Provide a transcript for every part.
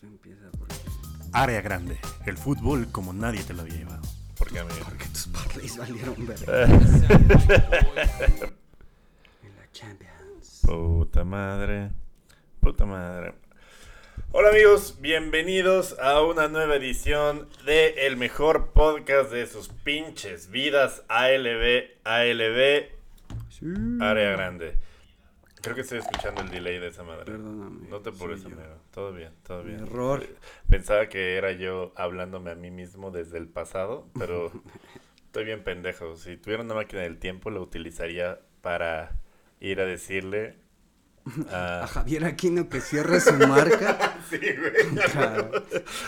Tú empieza por Área grande. El fútbol como nadie te lo había llevado. Porque amigo. Porque tus parlays valieron Eh. verga. En la Champions. Puta madre. Puta madre. Hola amigos, bienvenidos a una nueva edición de el mejor podcast de sus pinches vidas ALB, ALB, Sí. área grande. Creo que estoy escuchando el delay de esa madre. Perdóname. No te apures, amigo. Todo bien, todo bien. Error. Pensaba que era yo hablándome a mí mismo desde el pasado, pero estoy bien pendejo. Si tuviera una máquina del tiempo, la utilizaría para ir a decirle A a... Javier Aquino que cierre su marca. Sí, güey. Claro.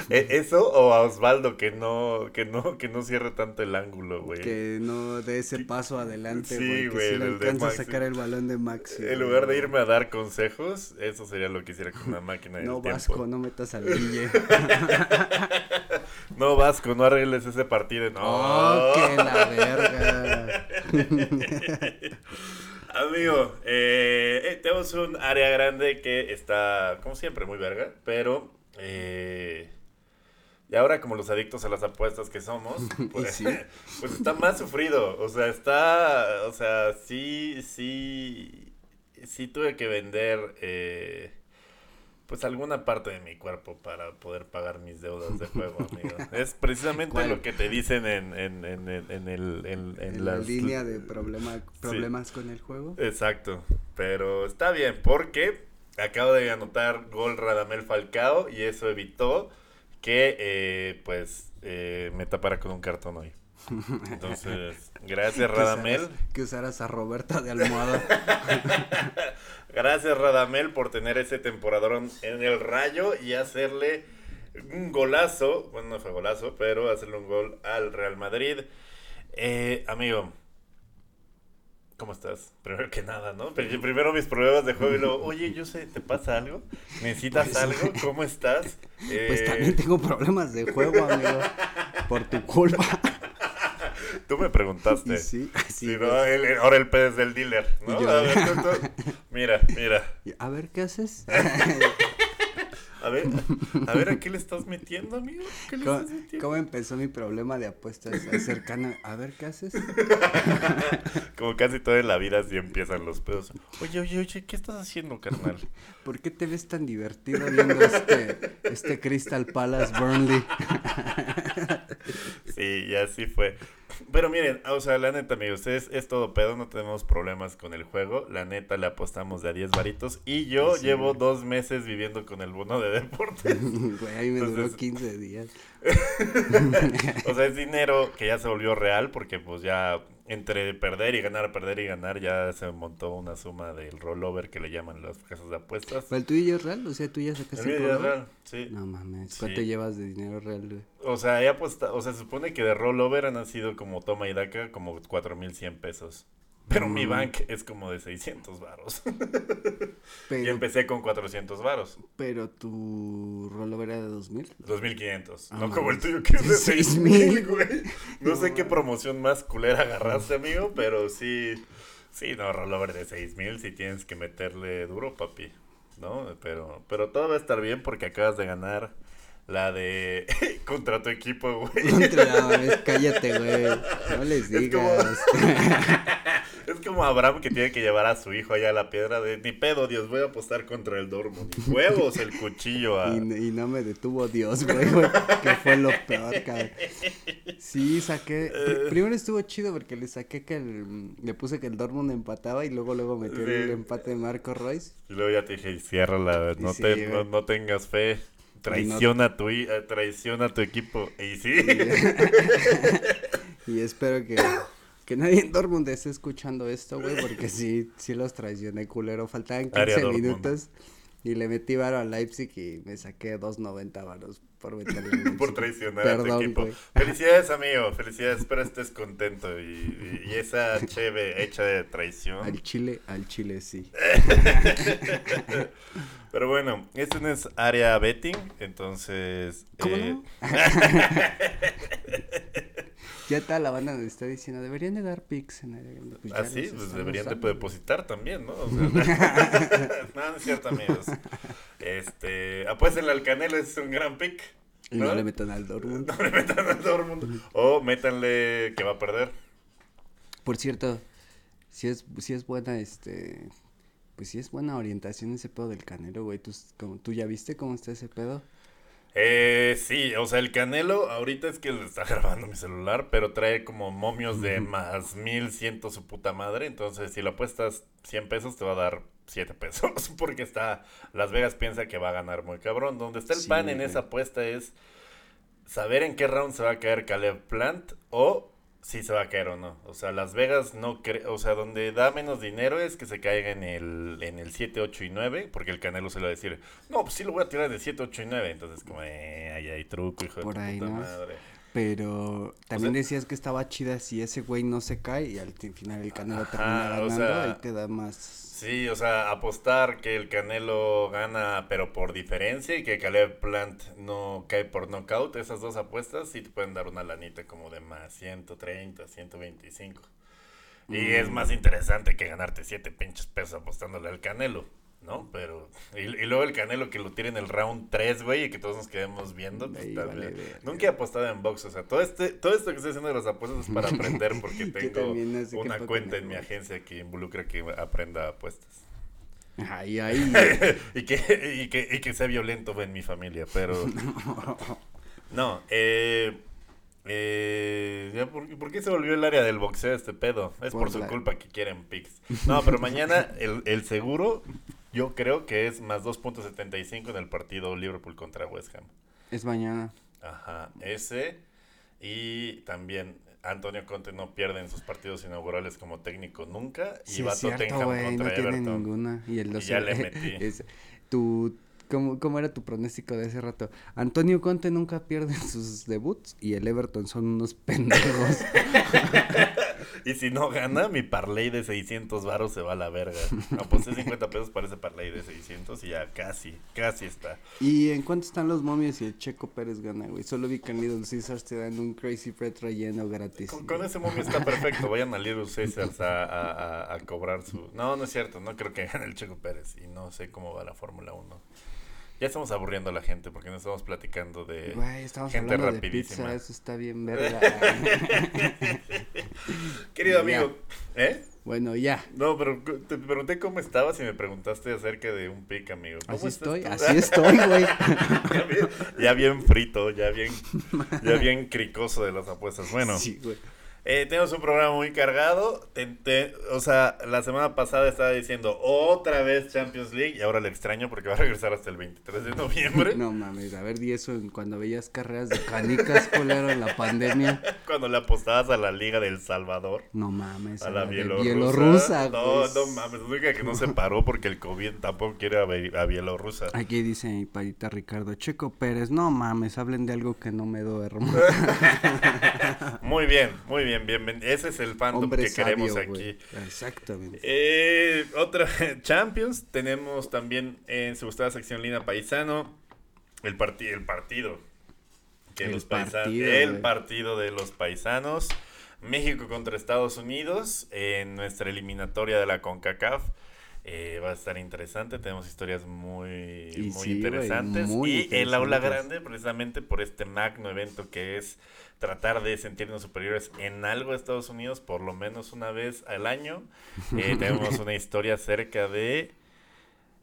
E- Eso o a Osvaldo que no, que no, que no cierre tanto el ángulo, güey. Que no dé ese paso adelante, Sí, güey. güey, Que si le de alcanza a sacar el balón de Maxi. En lugar de irme a dar consejos, eso sería lo que hiciera con una máquina del No. Vasco, no metas al Guille. No, Vasco, no arregles ese partido. No. ¡Oh, que la verga! Amigo, eh, eh, tenemos un área grande que está, como siempre, muy verga, pero... Eh, y ahora como los adictos a las apuestas que somos, pues, sí. pues está más sufrido. O sea, está... O sea, sí, sí... Sí tuve que vender... eh, pues alguna parte de mi cuerpo para poder pagar mis deudas de juego, amigo. Es precisamente ¿Cuál? lo que te dicen en, en, en, en, el... En, en En la las- línea de problema, problemas con el juego. Exacto, pero está bien porque acabo de anotar gol Radamel Falcao y eso evitó que eh, pues eh, me tapara con un cartón hoy. Entonces, gracias Radamel, usaras- Que usaras a Roberta de almohada. gracias Radamel por tener ese temporadón en el rayo y hacerle un golazo, bueno no fue golazo, pero hacerle un gol al Real Madrid. Eh, amigo, ¿Cómo estás? Primero que nada, ¿no? Primero mis problemas de juego y luego, oye, yo sé, ¿te pasa algo? ¿Necesitas Pues- algo? ¿Cómo estás? Pues Eh, también tengo problemas de juego, amigo. Por tu culpa. Tú me preguntaste. Sí, sí, güey. ¿no? Ahora el pez del dealer, ¿no? Yo- A ver, tú- tú- Mira, mira. A ver, ¿qué haces? A ver, a ver, ¿a qué le estás metiendo, amigo? ¿Qué le ¿Cómo, estás metiendo? cómo empezó mi problema de apuestas cercano? A ver, ¿qué haces? Como casi todo en la vida así empiezan los pedos. Oye, oye, oye, ¿qué estás haciendo, carnal? ¿Por qué te ves tan divertido viendo este, este Crystal Palace Burnley? Sí, y así fue. Pero miren, o sea, la neta, amigos, es, es todo pedo, no tenemos problemas con el juego. La neta, le apostamos de a 10 varitos. Y yo Sí, llevo güey. dos meses viviendo con el bono de deportes. Güey, a mí me duró Entonces- 15 días. o sea, es dinero que ya se volvió real porque pues ya entre perder y ganar, perder y ganar, ya se montó una suma del rollover que le llaman las casas de apuestas. ¿Fue el tuyo es real? O sea, tú ya El sacaste el ya es color? real, sí. No mames, Sí. ¿cuánto llevas de dinero real, güey? O sea, he apostado, o sea, se supone que de rollover han sido como toma y daca como 4100 pesos. Pero mi Mm. bank es como de 600 varos. y empecé con 400 varos. pero tu rollover era de 2000. 2500. Ah, no como el tuyo que es de 6000, 6000, güey. No, No, sé qué promoción más culera agarraste, amigo, pero sí. Sí, no, rollover de 6000 si tienes que meterle duro, papi. ¿No? Pero, pero todo va a estar bien porque acabas de ganar la de contra tu equipo, güey. Contra, cállate, güey. No les digas. Es como Abraham que tiene que llevar a su hijo allá a la piedra de ni pedo, Dios, voy a apostar contra el. Ni huevos el cuchillo a... Y, y no me detuvo Dios, güey, güey, que fue lo peor, cabrón. Sí, saqué. pr- primero estuvo chido porque le saqué que el, le puse que el Dortmund empataba y luego luego metió Sí. el empate de Marco Royce. Y luego ya te dije, ciérrala, no, Sí, te, no, no tengas fe. Traiciona tu, eh, traiciona a tu equipo. Y sí. Y espero que, que nadie en Dortmund esté escuchando esto, güey, porque sí, sí los traicioné, culero. Faltaban 15 Área Dortmund. minutos y le metí varo a Leipzig y me saqué 2.90 varos por meterle. por traicionar a tu Perdón, equipo. güey. Felicidades, amigo. Felicidades. Espero estés contento. Y, y- y esa cheve hecha de traición. Al Chile, al Chile sí. Pero bueno, este no es área betting. Entonces. ¿Cómo eh, no? Ya toda la banda nos está diciendo, deberían de dar pics en el... Pues ah, sí, pues deberían de depositar también, ¿no? O sea, no, no es cierto, amigos. Este, apuéstenle al Canelo, es un gran pick. Y no, le metan al Dortmund. No le metan al Dortmund. o métanle que va a perder. Por cierto, si es, si es buena, este, pues sí es buena orientación ese pedo del Canelo, güey. ¿Tú, como, ¿Tú ya viste cómo está ese pedo? Eh, sí, o sea, el Canelo ahorita es que le está grabando mi celular, pero trae como momios de más mil ciento su puta madre. Entonces, si lo apuestas 100 pesos, te va a dar 7 pesos. Porque está, Las Vegas piensa que va a ganar muy cabrón. Donde está el pan en esa apuesta es saber en qué round se va a caer Caleb Plant o si se va a caer o no. O sea, Las Vegas no cree, o sea, donde da menos dinero es que se caiga en el, en el 7, 8 y 9, porque el Canelo se lo va a decir, no, pues sí lo voy a tirar de 7, 8 y 9. Entonces, como, eh, ahí hay truco, hijo Por de ahí, puta ¿no? madre. Pero también decías que estaba chida si ese güey no se cae y al final el Canelo Ajá, termina o ganando, sea, ahí te da más... Sí, o sea, apostar que el Canelo gana, pero por diferencia, y que Caleb Plant no cae por knockout, esas dos apuestas sí te pueden dar una lanita como de más 130, 125. Y es más interesante que ganarte 7 pinches pesos apostándole al Canelo, ¿no? Pero, y, y luego el Canelo que lo tire en el round 3, güey, y que todos nos quedemos viendo. pues, Ahí vale. Nunca he apostado en box, o sea, todo, este, todo esto que estoy haciendo de las apuestas es para aprender, porque tengo una cuenta en mi agencia que involucra que aprenda apuestas. Ahí, ahí. y, que, y, que, y que sea violento en mi familia, pero... No, eh... eh, ya por, ¿Por qué se volvió el área del boxeo este pedo? Es por, Por su la- culpa que quieren pics. No, pero mañana el, el seguro yo creo que es más 2.75 en el partido Liverpool contra West Ham. es mañana. Ajá, ese y también Antonio Conte no pierde en sus partidos inaugurales como técnico nunca y Sí, va cierto, Tottenham contra no tiene Everton. ninguna. Y el Y ya le metí. es- tu, ¿cómo, ¿Cómo era tu pronóstico de ese rato? Antonio Conte nunca pierde sus debuts y el Everton son unos pendejos. Y si no gana, mi parlay de 600 varos se va a la verga. Aposté 50 pesos para ese parlay de 600 y ya casi, casi está. ¿Y en cuánto están los momios y el Checo Pérez gana, güey? Solo vi que en Little Caesars te dan un Crazy Fred relleno gratis. Con, con ese momio está perfecto. Vayan a Little Caesars a, a, a- a cobrar su... No, no es cierto. No creo que gane el Checo Pérez. Y no sé cómo va la Fórmula 1. Ya estamos aburriendo a la gente porque no estamos platicando de... Güey, estamos gente hablando de rapidísima. pizza, eso está bien verga. Querido Ya. amigo, ¿eh? bueno, ya. No, pero te pregunté cómo estabas y me preguntaste acerca de un pic, amigo. ¿Cómo Así estoy, tú? así estoy, güey. ya, bien, ya bien frito, ya bien, ya bien cricoso de las apuestas. Bueno, Sí, güey. Eh, tenemos un programa muy cargado. Te- te- o sea, la semana pasada estaba diciendo otra vez Champions League y ahora le extraño porque va a regresar hasta el 23 de noviembre. No mames, a ver, di eso cuando veías carreras de canicas, culero, en la pandemia. Cuando le apostabas a la Liga del Salvador. No mames, A la Bielorrusa. Bielorrusa, no, no mames. La única que no se paró porque el COVID tampoco quiere a Bielorrusa. Aquí dice mi parita Ricardo Checo Pérez, no mames, hablen de algo que no me duermo. Muy bien, muy bien, bien. Ese es el fandom Hombre que queremos aquí. Exactamente. Eh, otra Champions. Tenemos también en su gustada sección Lina Paisano el, parti el partido. Que El los partido, el partido de los paisanos. México contra Estados Unidos en nuestra eliminatoria de la CONCACAF. Eh, va a estar interesante, tenemos historias muy, Y muy sí, interesantes. muy y el aula grande, precisamente por este magno evento que es tratar de sentirnos superiores en algo a Estados Unidos, por lo menos una vez al año. Eh, tenemos una historia acerca de...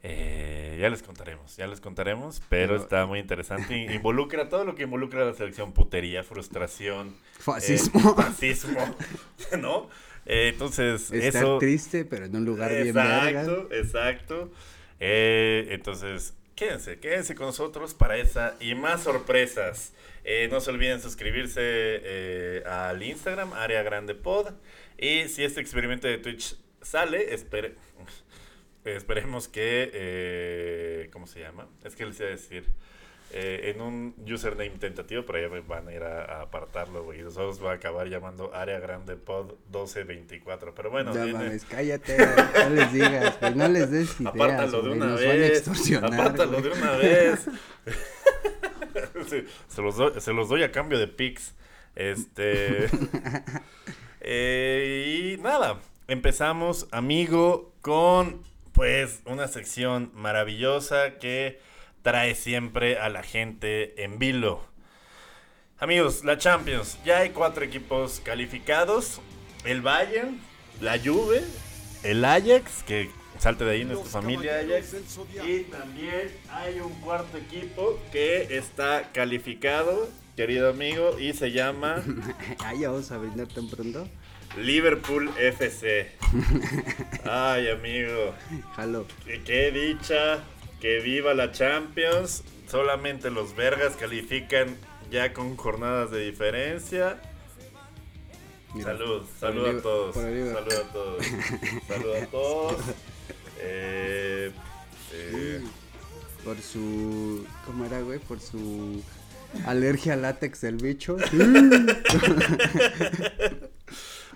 eh, ya les contaremos, ya les contaremos, pero, Pero- está muy interesante. In- Involucra todo lo que involucra a la selección, putería, frustración, Fascismo. eh, fascismo, ¿no? Eh, entonces, Estar eso... triste, pero en un lugar bien verga. Exacto, exacto. Eh, entonces, quédense, quédense con nosotros para esa y más sorpresas. Eh, no se olviden suscribirse eh, al Instagram, Área Grande Pod. Y si este experimento de Twitch sale, espere, esperemos que... eh, ¿Cómo se llama? Es que les iba a decir... eh, en un username tentativo, pero ya me van a ir a, a apartarlo, güey. Nosotros va a acabar llamando Área Grande Pod 1224. Pero bueno, no viene- mames, cállate, no les digas, güey, no les des ideas, Apártalo de una vez. Apártalo de una vez. Sí, se, los doy, se los doy a cambio de pics. Este. eh, y nada, empezamos, amigo, con pues una sección maravillosa que trae siempre a la gente en vilo. Amigos, la Champions, ya hay cuatro equipos calificados. El Bayern, la Juve, el Ajax, que salte de ahí nuestra familia Ajax. Y también hay un cuarto equipo que está calificado, querido amigo, y se llama ah, ya vamos a brindar tan pronto. Liverpool FC. Ay, amigo. Jalo. Qué, qué dicha. Que viva la Champions. Solamente los vergas califican ya con jornadas de diferencia. Mira, salud, salud a todos. Salud a todos. salud a todos. Eh, eh, Por su. ¿Cómo era, güey? Por su alergia al látex del bicho.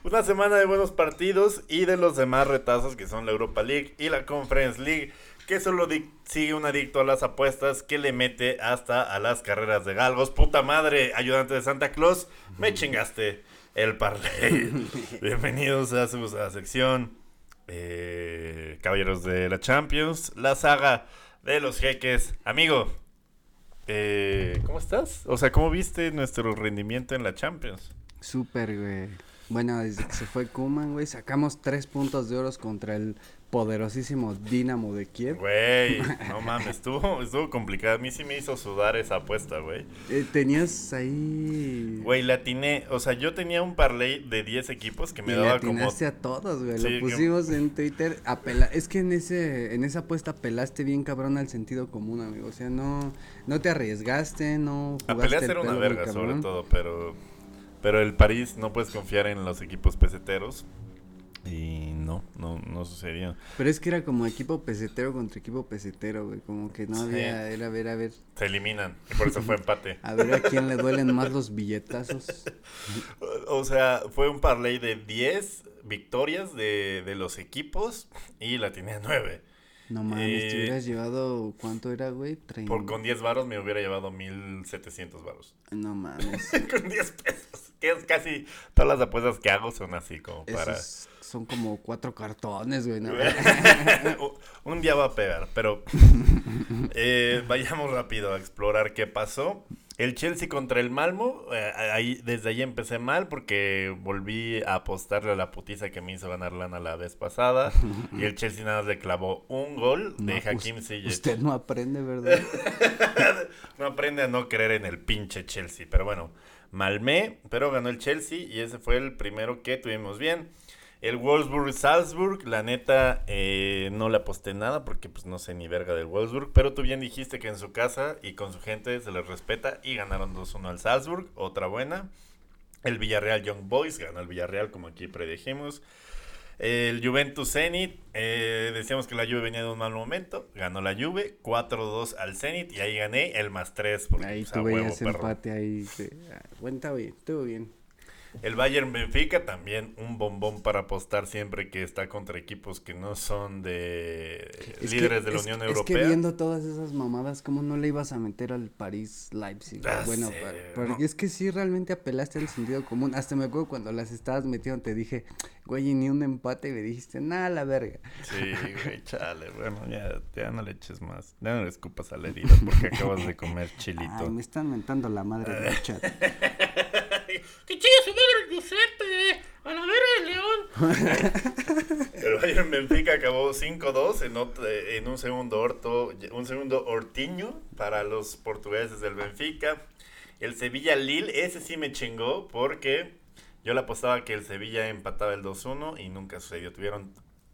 Una semana de buenos partidos y de los demás retazos que son la Europa League y la Conference League, que solo sigue un adicto a las apuestas que le mete hasta a las carreras de galgos. Puta madre, ayudante de Santa Claus, me chingaste el parlay. Bienvenidos a su a sección eh, Caballeros de la Champions, la saga de los jeques. Amigo, eh, ¿cómo estás? O sea, ¿cómo viste nuestro rendimiento en la Champions? Súper, güey. Bueno, desde que se fue Kuman, güey, sacamos tres puntos de oros contra el poderosísimo Dinamo de Kiev. Güey, no mames, estuvo, estuvo complicado. A mí sí me hizo sudar esa apuesta, güey. Eh, tenías ahí. Güey, la atiné. O sea, yo tenía un parlay de 10 equipos que me y daba como. a todos, güey. Sí, Lo pusimos en Twitter. apela- Es que en ese en esa apuesta apelaste bien cabrón al sentido común, amigo. O sea, no no te arriesgaste, no A jugaste el era una verga, sobre todo, pero. Pero el París no puedes confiar en los equipos peseteros. Y no, no, no sucedió. Pero es que era como equipo pesetero contra equipo pesetero, güey. Como que no Sí. había. Era a ver, a ver. Se eliminan. Y por eso fue empate. A ver a quién le duelen más los billetazos. O sea, fue un parlay de 10 victorias de, de los equipos y la tenía 9. No mames, Eh, te hubieras llevado. ¿Cuánto era, güey? Trein- Por, con 10 varos me hubiera llevado 1700 varos. No mames. con 10 pesos. Que es casi todas las apuestas que hago son así como para. Esos son como cuatro cartones, güey. ¿no? Un día va a pegar, pero eh, vayamos rápido a explorar qué pasó. El Chelsea contra el Malmo, eh, ahí, desde ahí empecé mal porque volví a apostarle a la putiza que me hizo ganar lana la vez pasada. Y el Chelsea nada más le clavó un gol de No, Hakim Ziyech. Usted no aprende, ¿verdad? No aprende a no creer en el pinche Chelsea. Pero bueno, malmé, pero ganó el Chelsea y ese fue el primero que tuvimos bien. El Wolfsburg-Salzburg, la neta, eh, no le aposté nada porque pues no sé ni verga del Wolfsburg. Pero tú bien dijiste que en su casa y con su gente se les respeta y ganaron 2-1 al Salzburg, otra buena. El Villarreal Young Boys ganó el Villarreal como aquí predijimos. El Juventus Zenit, eh, decíamos que la Juve venía de un mal momento, ganó la Juve, 4-2 al Zenit y ahí gané el más 3. Porque, Ahí pues, perro. empate ahí. de- ah, Bueno, está bien, estuvo bien. El Bayern Benfica también un bombón para apostar siempre que está contra equipos que no son de Es que- líderes de la es- Unión Es Europea. que viendo todas esas mamadas, ¿cómo no le ibas a meter al París Leipzig? bueno, no. es que sí realmente apelaste al sentido común. Hasta me acuerdo cuando las estabas metiendo, te dije, güey, y ni un empate, y me dijiste, nada, la verga. Sí, güey, chale, bueno, ya, ya no le eches más, ya no le escupas a la herida porque acabas de comer chilito. Ay, me están mentando la madre en el chat. ¡Que chingue su madre el Giuseppe! ¡A la verga el León! el Bayern Benfica acabó 5-2 en, un segundo orto, un segundo ortiño para los portugueses del Benfica. El Sevilla Lille, ese sí me chingó porque yo le apostaba que el Sevilla empataba el 2-1 y nunca sucedió. Tuvieron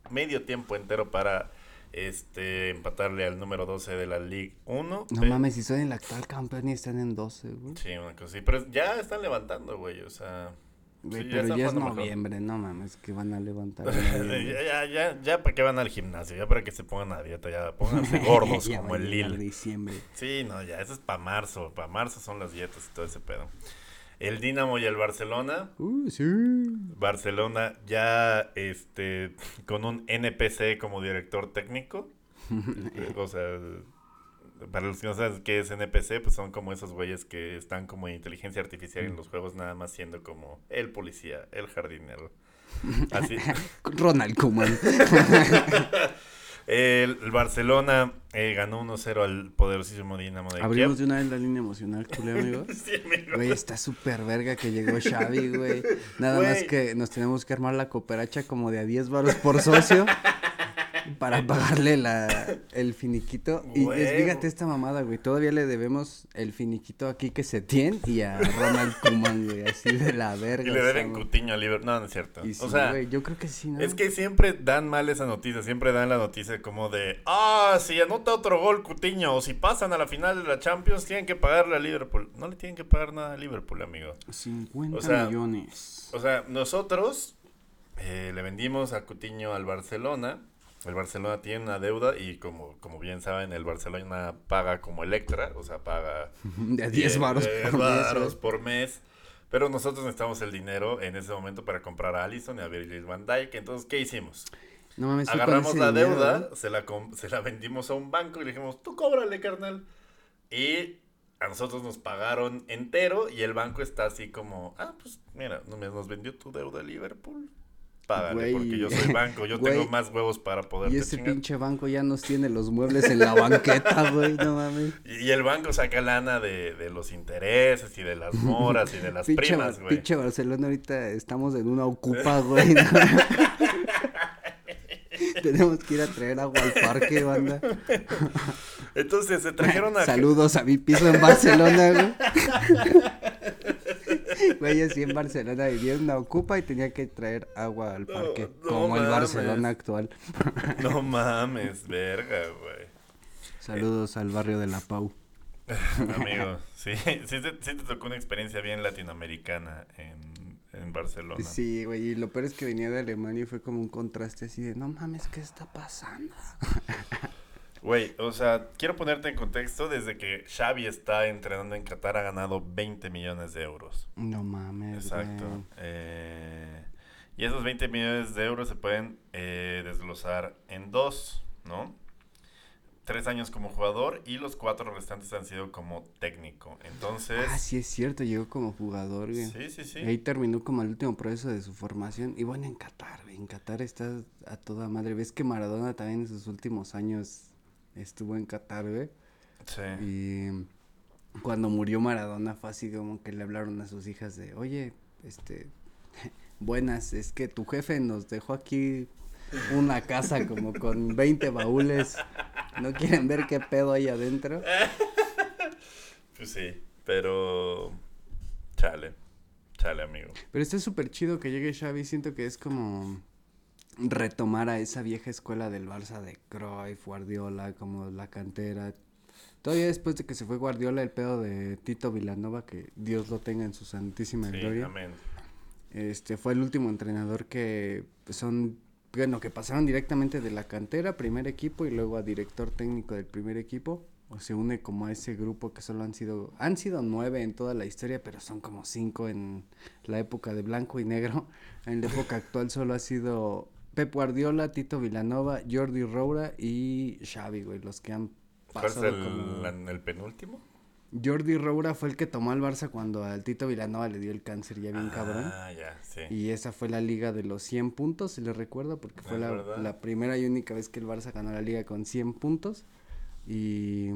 medio tiempo entero para este empatarle al número 12 de la Ligue 1. No mames, si son el actual campeón y están en 12, güey. Sí, una cosa así. Pero ya están levantando, güey. O sea. Güey, sí, pero ya es mejor. noviembre, no mames, que van a levantar. ya, ya, ya, ya para que van al gimnasio, ya para que se pongan a dieta, ya pónganse gordos Ya como el Lille. diciembre. Sí, no, ya, eso es para marzo. Para marzo son las dietas y todo ese pedo. El Dinamo y el Barcelona. Uh, sí. Barcelona ya este con un NPC como director técnico. O sea, para los que no saben qué es NPC, pues son como esos güeyes que están como en inteligencia artificial en los juegos, nada más siendo como el policía, el jardinero. Así. Ronald Koeman. El Barcelona eh, ganó 1-0 al poderosísimo Dinamo de Abrimos Kiev. de una vez la línea emocional, culé, amigo. Sí, amigo. Güey, está súper verga que llegó Xavi, güey. Nada más que nos tenemos que armar la cooperacha como de a 10 baros por socio para pagarle la, el finiquito. Y es- fíjate esta mamada, güey. Todavía le debemos el finiquito aquí que se tiene y a Ronald Koeman, güey. Así de la verga. Y le deben. Cutiño a Liverpool. No, no es cierto. Y sí, o sea, güey, yo creo que sí, ¿no? es que siempre dan mal esa noticia. Siempre dan la noticia como de, ah, si anota otro gol Cutiño o si pasan a la final de la Champions, tienen que pagarle a Liverpool. No le tienen que pagar nada a Liverpool, amigo. 50 o sea, millones. O sea, nosotros eh, le vendimos a Cutiño al Barcelona. El Barcelona tiene una deuda y como, como bien saben, el Barcelona paga como Electra, o sea, paga De a 10 baros 10 por mes, varos por mes. Pero nosotros necesitamos el dinero en ese momento para comprar a Allison y a Virgil van Dijk. Entonces, ¿qué hicimos? No mames, Agarramos la dinero, deuda, ¿eh? se la, se la vendimos a un banco y le dijimos, tú cóbrale, carnal. Y a nosotros nos pagaron entero y el banco está así como, ah, pues mira, nos vendió tu deuda Liverpool. Págale, porque yo soy banco, yo tengo más huevos para poder Y ese pinche banco ya nos tiene los muebles en la banqueta, güey, no mames. Y, y el banco saca lana de, de los intereses y de las moras y de las Pinche, primas, güey. pinche Barcelona ahorita estamos en una ocupa, güey. ¿no? Tenemos que ir a traer agua al parque, banda. Entonces se trajeron a... Saludos a mi piso en Barcelona, güey. Güey, así en Barcelona vivía una ocupa y tenía que traer agua al parque. no como el mames. Barcelona actual. No mames, verga, güey. Saludos al barrio de La Pau. Amigo, sí, sí, te, sí te tocó una experiencia bien latinoamericana en, en Barcelona. Sí, güey, y lo peor es que venía de Alemania y fue como un contraste así de, no mames, ¿qué está pasando? Güey, o sea, quiero ponerte en contexto, desde que Xavi está entrenando en Qatar ha ganado 20 millones de euros. No mames, Exacto. Eh, y esos 20 millones de euros se pueden eh, desglosar en dos, ¿no? Tres años como jugador y los cuatro restantes han sido como técnico. Entonces, Ah, sí es cierto, llegó como jugador, güey. sí, sí, sí. Y ahí terminó como el último proceso de su formación. Y bueno, en Qatar. En Qatar está a toda madre. Ves que Maradona también en sus últimos años estuvo en Qatar, güey. Sí. Y cuando murió Maradona fue así como que le hablaron a sus hijas de, oye, este, buenas, es que tu jefe nos dejó aquí una casa como con 20 baúles. ¿No quieren ver qué pedo hay adentro? Pues sí, pero chale, chale amigo. Pero está súper chido que llegue Xavi, siento que es como retomar a esa vieja escuela del Barça de Cruyff, Guardiola, como la cantera. Todavía después de que se fue Guardiola, el pedo de Tito Vilanova, que Dios lo tenga en su santísima Sí, gloria. amén. Este fue el último entrenador que pues, son, bueno, que pasaron directamente de la cantera, primer equipo, y luego a director técnico del primer equipo. O se une como a ese grupo que solo han sido, han sido nueve en toda la historia, pero son como cinco en la época de blanco y negro. En la época actual solo ha sido Pep Guardiola, Tito Vilanova, Jordi Roura y Xavi, güey, los que han ¿Cuál es pasado el, como... la- el penúltimo? Jordi Roura fue el que tomó al Barça cuando al Tito Vilanova le dio el cáncer ya bien cabrón. Ah, ya, sí. Y esa fue la liga de los 100 puntos, si les recuerdo, porque fue la, la primera y única vez que el Barça ganó la liga con 100 puntos. Y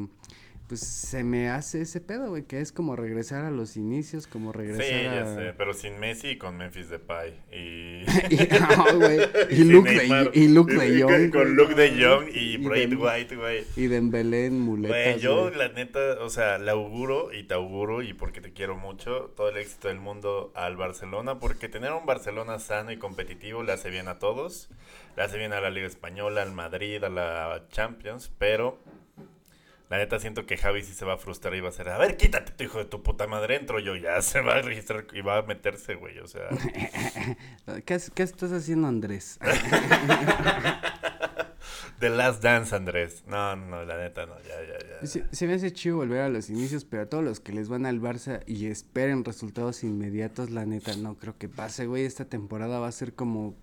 pues se me hace ese pedo, güey, que es como regresar a los inicios, como regresar Sí, ya a... sé, pero sin Messi y con Memphis Depay. Y, y, no, güey, y, sin Luke de, y Luke de Y- Jong. Con, Luke de Jong y, y Dem- White, güey. Y Dembélé en muletas, Güey, yo güey. la neta, o sea, le auguro y te auguro y porque te quiero mucho todo el éxito del mundo al Barcelona, porque tener un Barcelona sano y competitivo le hace bien a todos, le hace bien a la Liga Española, al Madrid, a la Champions, pero la neta siento que Javi sí se va a frustrar y va a ser, a ver, quítate tu hijo de tu puta madre, entro yo, ya se va a registrar y va a meterse, güey, o sea, ¿Qué, estás haciendo, Andrés? The Last Dance, Andrés. No, no, no, la neta no, ya, ya, ya. Se, se me hace chido volver a los inicios, pero a todos los que les van al Barça y esperen resultados inmediatos, la neta, no creo que pase, güey. Esta temporada va a ser como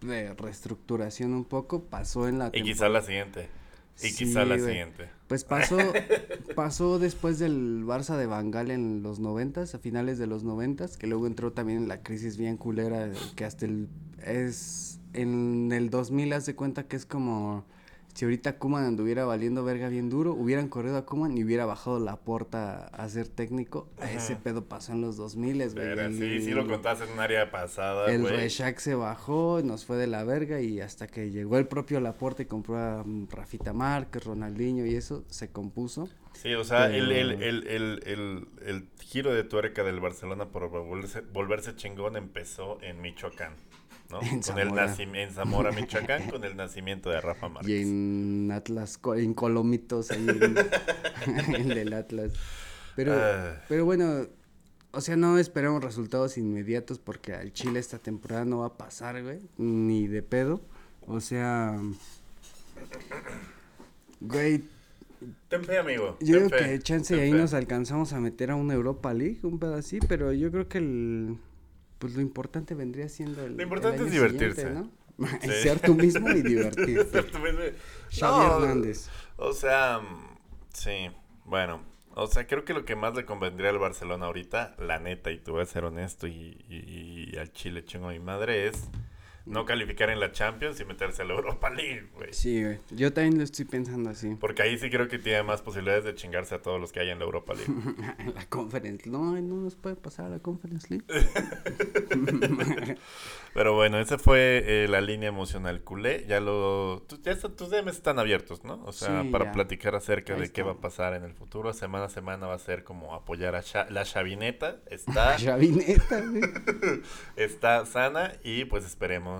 de reestructuración un poco. Pasó en la Y temporada. quizá la siguiente. Y Sí, quizá la siguiente. Pues pasó, pasó después del Barça de Bangal en los noventas, a finales de los noventas, que luego entró también en la crisis bien culera, que hasta el, es, en el 2000 haz de cuenta que es como, si ahorita Kuman anduviera valiendo verga bien duro, hubieran corrido a Kuman y hubiera bajado la porta a ser técnico, Ajá. ese pedo pasó en los 2000 güey. Sí, sí lo contaste en un área pasada, el güey. Reshak se bajó, nos fue de la verga y hasta que llegó el propio Laporte y compró a mm, Rafita Márquez, Ronaldinho y eso, se compuso. Sí, o sea, el, Pero- el, el, el, el, el giro de tuerca del Barcelona por volverse, volverse chingón empezó en Michoacán, ¿no? En con el Zamora. nacim- en Zamora, Michoacán, con el nacimiento de Rafa Márquez. Y en Atlas, en Colomitos, ahí en, el Atlas. Pero, Ah. pero bueno, o sea, no esperamos resultados inmediatos porque al Chile esta temporada no va a pasar, güey, ni de pedo. O sea, güey, Ten fe, amigo. yo ten creo fe, que chance ten ahí fe. nos alcanzamos a meter a una Europa League, un pedo así, pero yo creo que el, pues lo importante vendría siendo el Lo importante el es año divertirse. siguiente, ¿no? Sí. Ser tú mismo y divertirte. Xavi No, Hernández. O sea, sí, bueno. O sea, creo que lo que más le convendría al Barcelona ahorita, la neta, y te voy a ser honesto, y, y- y al Chile chingo mi madre, es no calificar en la Champions y meterse a la Europa League, güey. Sí, güey. Yo también lo estoy pensando así. Porque ahí sí creo que tiene más posibilidades de chingarse a todos los que hay en la Europa League. En la conference. No, no nos puede pasar a la conference league. Pero bueno, esa fue eh, la línea emocional culé. Ya lo. ya está- tus DMs están abiertos, ¿no? O sea, Sí, para ya. platicar acerca Ahí de qué va a pasar en el futuro. Semana a semana va a ser como apoyar a la chavineta. Está, Chavineta, güey. está sana y pues esperemos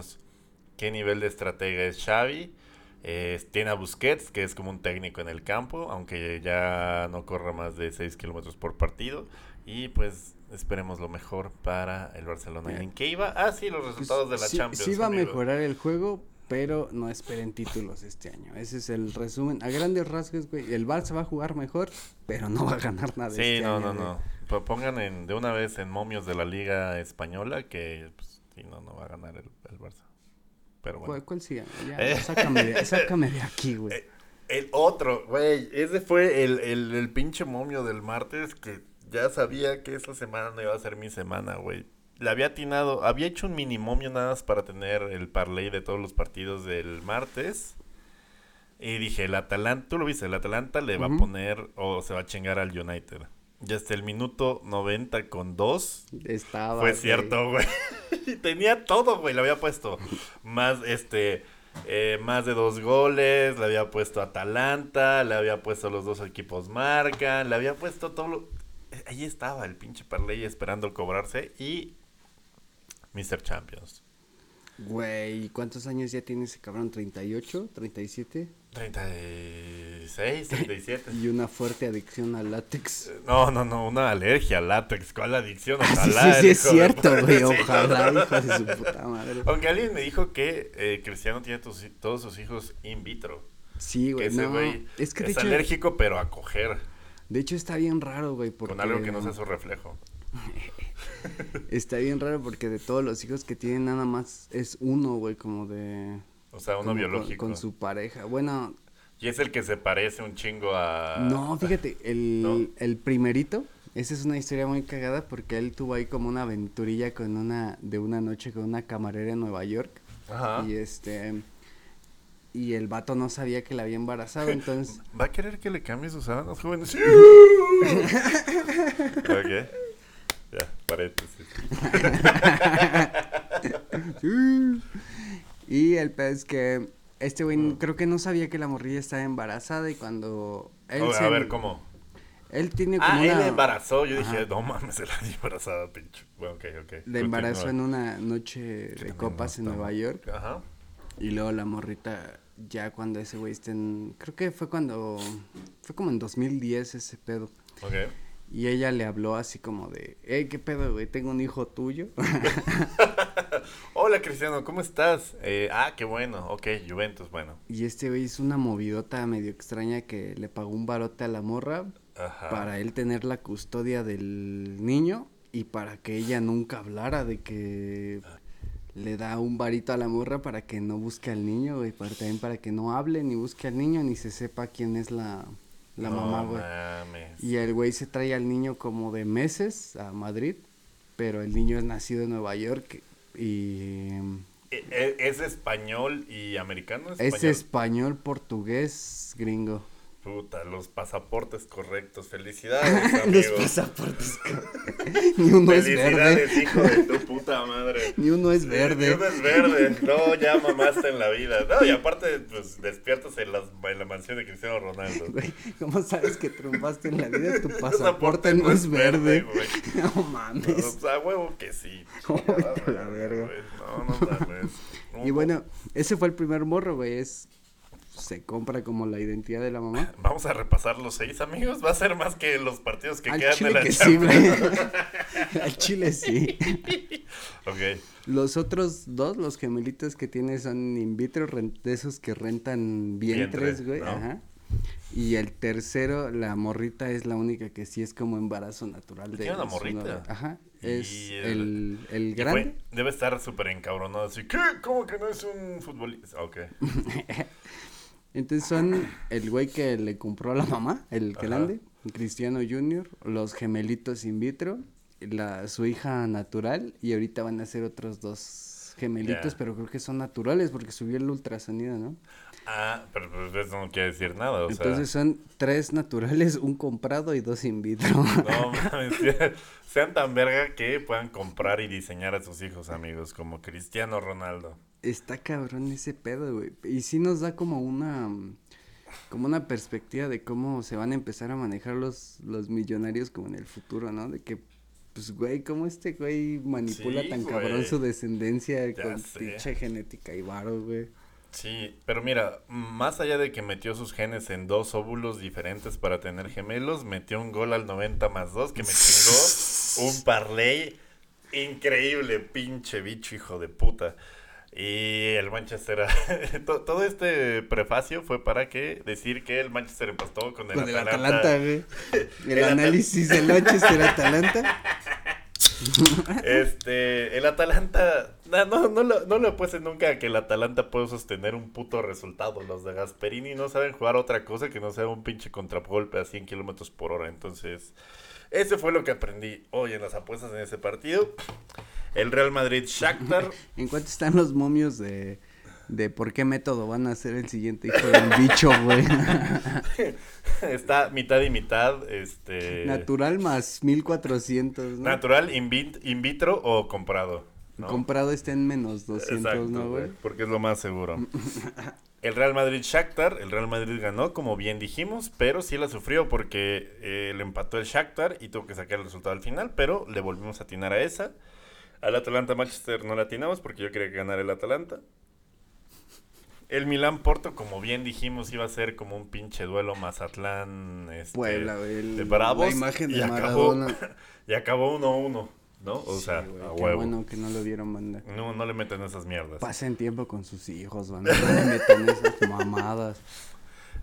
qué nivel de estratega es Xavi. Eh, tiene a Busquets, que es como un técnico en el campo, aunque ya no corra más de 6 kilómetros por partido. Y pues esperemos lo mejor para el Barcelona. ¿Y Mira. en qué iba? Ah, sí, los resultados de la Pues sí, Champions. Sí va a mejorar el juego, pero no esperen títulos este año. Ese es el resumen. A grandes rasgos, güey. El Barça va a jugar mejor, pero no va a ganar nada Sí, este no, año, no, no. Po- Pongan en, de una vez en momios de la Liga Española que pues, sí, no, no va a ganar el, el Barça. Pero bueno. ¿Cuál, cuál sigue? Ya, Eh. sácame, de, sácame de aquí, güey. Eh, El otro, güey, ese fue el, el, el pinche momio del martes que ya sabía que esta semana no iba a ser mi semana, güey. Le había atinado, había hecho un mini momio nada más para tener el parlay de todos los partidos del martes. Y dije, el Atalanta, tú lo viste, el Atalanta le va a poner o se va a chingar al United. Y hasta el minuto 90 con 2 Estaba. fue cierto, güey. Tenía todo, güey. Le había puesto más, este, eh, más de dos goles. Le había puesto Atalanta. Le había puesto los dos equipos marcan. Le había puesto todo lo... eh, Ahí estaba el pinche parlay esperando cobrarse. Y Mr. Champions. Güey, ¿cuántos años ya tiene ese cabrón? ¿38? ¿37? 36, 37. Y una fuerte adicción al látex. No, no, no, una alergia al látex. ¿Cuál adicción? Ah, sí, Ojalá. sí, sí, es de cierto, güey. Sí, Ojalá, no, no. hijo de su puta madre. Aunque alguien me dijo que eh, Cristiano tiene todos sus hijos in vitro. Sí, Que güey. ese No, güey es que de es hecho, alérgico, pero a coger. de hecho está bien raro, güey. Porque Con algo que no sea su reflejo. Está bien raro porque de todos los hijos que tiene nada más es uno, güey, como de... O sea, uno con- biológico. Con, su pareja. Bueno, Y es el que se parece un chingo a. no, fíjate, el, ¿No? el primerito, esa es una historia muy cagada porque él tuvo ahí como una aventurilla con una, de una noche con una camarera en Nueva York. Ajá. Y este... Y el vato no sabía que la había embarazado, entonces... ¿Va a querer que le cambie sus sábanas jóvenes? Ok. Ya, paréntesis. y el pez es que este güey creo que no sabía que la morrilla estaba embarazada y cuando él Oh, se- a ver, ¿cómo? él tiene como Ah, una él embarazó. Yo Ajá. dije, no mames, se la embarazada, pinche. Bueno, ok, ok. la embarazó en una noche de copas en Nueva York Ajá. y luego la morrita ya cuando ese güey está en creo que fue cuando fue como en 2010 ese pedo Ok. Y ella le habló así como de, hey, ¿qué pedo, güey? Tengo un hijo tuyo. Hola, Cristiano, ¿cómo estás? Eh, ah, qué bueno. Ok, Juventus, bueno. y este güey hizo una movidota medio extraña que le pagó un barote a la morra Ajá. para él tener la custodia del niño y para que ella nunca hablara de que le da un varito a la morra para que no busque al niño, güey, para, también para que no hable ni busque al niño ni se sepa quién es la, la No mamá, güey. Y el güey se trae al niño como de meses a Madrid, pero el niño es nacido en Nueva York y E- e- ¿Es español y americano? es español, portugués, gringo. Puta, los pasaportes correctos. Felicidades, amigo. Los pasaportes. Ni uno es verde. Felicidades, hijo de tu puta madre. Ni uno es verde. ni uno es verde. No, ya mamaste en la vida. No, y aparte, pues despiertas en, las- en la mansión de Cristiano Ronaldo. Güey, ¿cómo sabes que triunfaste en la vida? Tu pasaporte pasaporte no es verde. güey. No No, mames. o sea, huevo que sí. Vete a la verga. güey. No, no mames. Y bueno, ese fue el primer morro, güey. Es. Se compra como la identidad de la mamá. Vamos a repasar los seis amigos. Va a ser más que los partidos que Al quedan de chile la que sí. Al chile sí. Ok. Los otros dos, los gemelitos que tiene son in vitro, de esos que rentan vientres, Vientre, güey. ¿no? Ajá. Y el tercero, la morrita es la única que sí es como embarazo natural de ¿Tiene una morrita? Ajá. Y Es el- el, grande. debe estar súper encabronado. Así, ¿qué? ¿Cómo que no es un futbolista? Ok. Entonces son el güey que le compró a la mamá, el grande, Cristiano Junior, los gemelitos in vitro, la, su hija natural y ahorita van a ser otros dos gemelitos, pero creo que son naturales porque subió el ultrasonido, ¿no? Ah, pero pues eso no quiere decir nada. O Entonces son tres naturales, un comprado y dos in vitro. no mames. Sean tan verga que puedan comprar y diseñar a sus hijos, amigos, como Cristiano Ronaldo. Está cabrón ese pedo, güey. Y sí nos da como una como una perspectiva de cómo se van a empezar a manejar los, los millonarios como en el futuro, ¿no? De que, pues, güey, cómo este güey manipula Sí, tan güey. cabrón su descendencia Ya con pinche genética y varo, güey. Sí, pero mira, más allá de que metió sus genes en dos óvulos diferentes para tener gemelos, metió un gol al 90 más 2 que me chingó un parlay increíble, pinche bicho, hijo de puta. Y el Manchester, to- todo este prefacio fue para que decir que el Manchester empastó con el Con el Atalanta. Atalanta, güey. El, El Atal- análisis del Manchester Atalanta. Este, el Atalanta, no, no, no, lo- no apuesten nunca a que el Atalanta puede sostener un puto resultado. Los de Gasperini no saben jugar otra cosa que no sea un pinche contragolpe a 100 kilómetros por hora. Entonces, ese fue lo que aprendí hoy en las apuestas en ese partido. El Real Madrid Shakhtar. ¿En cuánto están los momios de, de por qué método van a ser el siguiente hijo del bicho, güey? Está mitad y mitad. Este. Natural más 1400, ¿no? Natural, in, vit- in vitro o comprado. ¿no? Comprado está en menos 200, Exacto, ¿no, güey? Porque es lo más seguro. El Real Madrid Shakhtar, el Real Madrid ganó, como bien dijimos, pero sí la sufrió porque eh, le empató el Shakhtar y tuvo que sacar el resultado al final, pero le volvimos a atinar a esa. Al Atalanta Manchester no la atinamos porque yo quería ganar el Atalanta. El Milán Porto, como bien dijimos, iba a ser como un pinche duelo Mazatlán este, Puebla, el- de Bravos. La imagen y de acabó, Maradona. y acabó 1-1, ¿no? O Sí, sea, güey, a qué huevo. bueno que no lo dieron banda. No, no le meten esas mierdas. Pasen tiempo con sus hijos, banda. No le metan esas mamadas.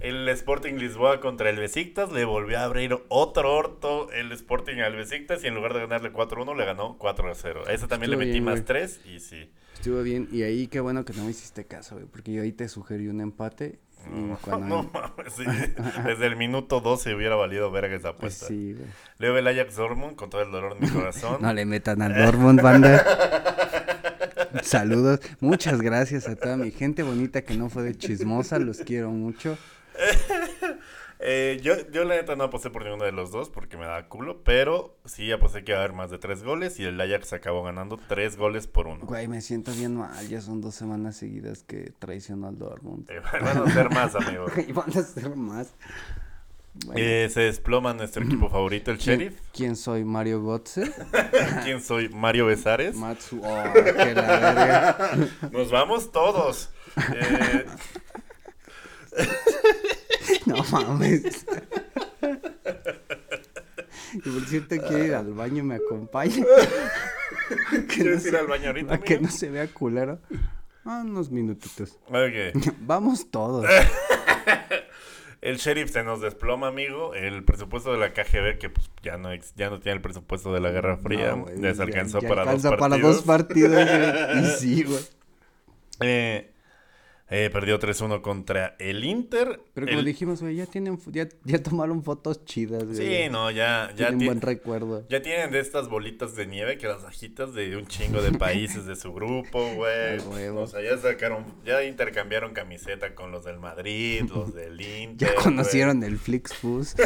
El Sporting Lisboa contra el Besiktas le volvió a abrir otro orto el Sporting al Besiktas y en lugar de ganarle 4-1 le ganó 4-0. A ese también Estuvo le metí bien, más güey. 3 y sí. Estuvo bien. Y ahí qué bueno que no me hiciste caso, güey. Porque yo ahí te sugerí un empate. No, cuando... no mames, sí. Desde el minuto 12 hubiera valido verga esa Pues apuesta. sí, güey. Luego el Ajax Dortmund con todo el dolor en mi corazón. No le metan al Dortmund, banda. Saludos. Muchas gracias a toda mi gente bonita que no fue de chismosa. Los quiero mucho. Eh, yo, yo la neta no aposté por ninguno de los dos porque me daba culo, pero sí aposté que iba a haber más de 3 goles y el Ajax acabó ganando 3 goles por uno. Güey, me siento bien mal. Ya son dos semanas seguidas que traicionó al Dortmund. Eh, van a ser más, amigos. Y van a ser más. Bueno, Eh, se desploma nuestro equipo favorito, el ¿quién, Sheriff. quién soy? ¿Mario Götze? ¿Quién soy? Mario Besares. Matsu. Oh, que la verga. Nos vamos todos. Eh, No mames. Y por cierto, quiero ir al baño, me acompaña. ¿Quieres no ir se- al baño ahorita? Para que no se vea culero. Ah, unos minutitos. Vamos todos. El sheriff se nos desploma, amigo. El presupuesto de la KGB, que pues ya no, ya no tiene el presupuesto de la Guerra Fría, No, les alcanzó ya para, alcanza dos para partidos. dos partidos. Y sí, güey. Eh, eh, perdió 3-1 contra el Inter. Pero como El- dijimos, güey, ya tienen, ya, ya tomaron fotos chidas, güey. Sí, no, ya, ya, Tienen ti- buen recuerdo. ya tienen de estas bolitas de nieve que las agitas de un chingo de países de su grupo, güey. O sea, ya sacaron, ya intercambiaron camiseta con los del Madrid, los del Inter. Ya güey. conocieron el Flixbus.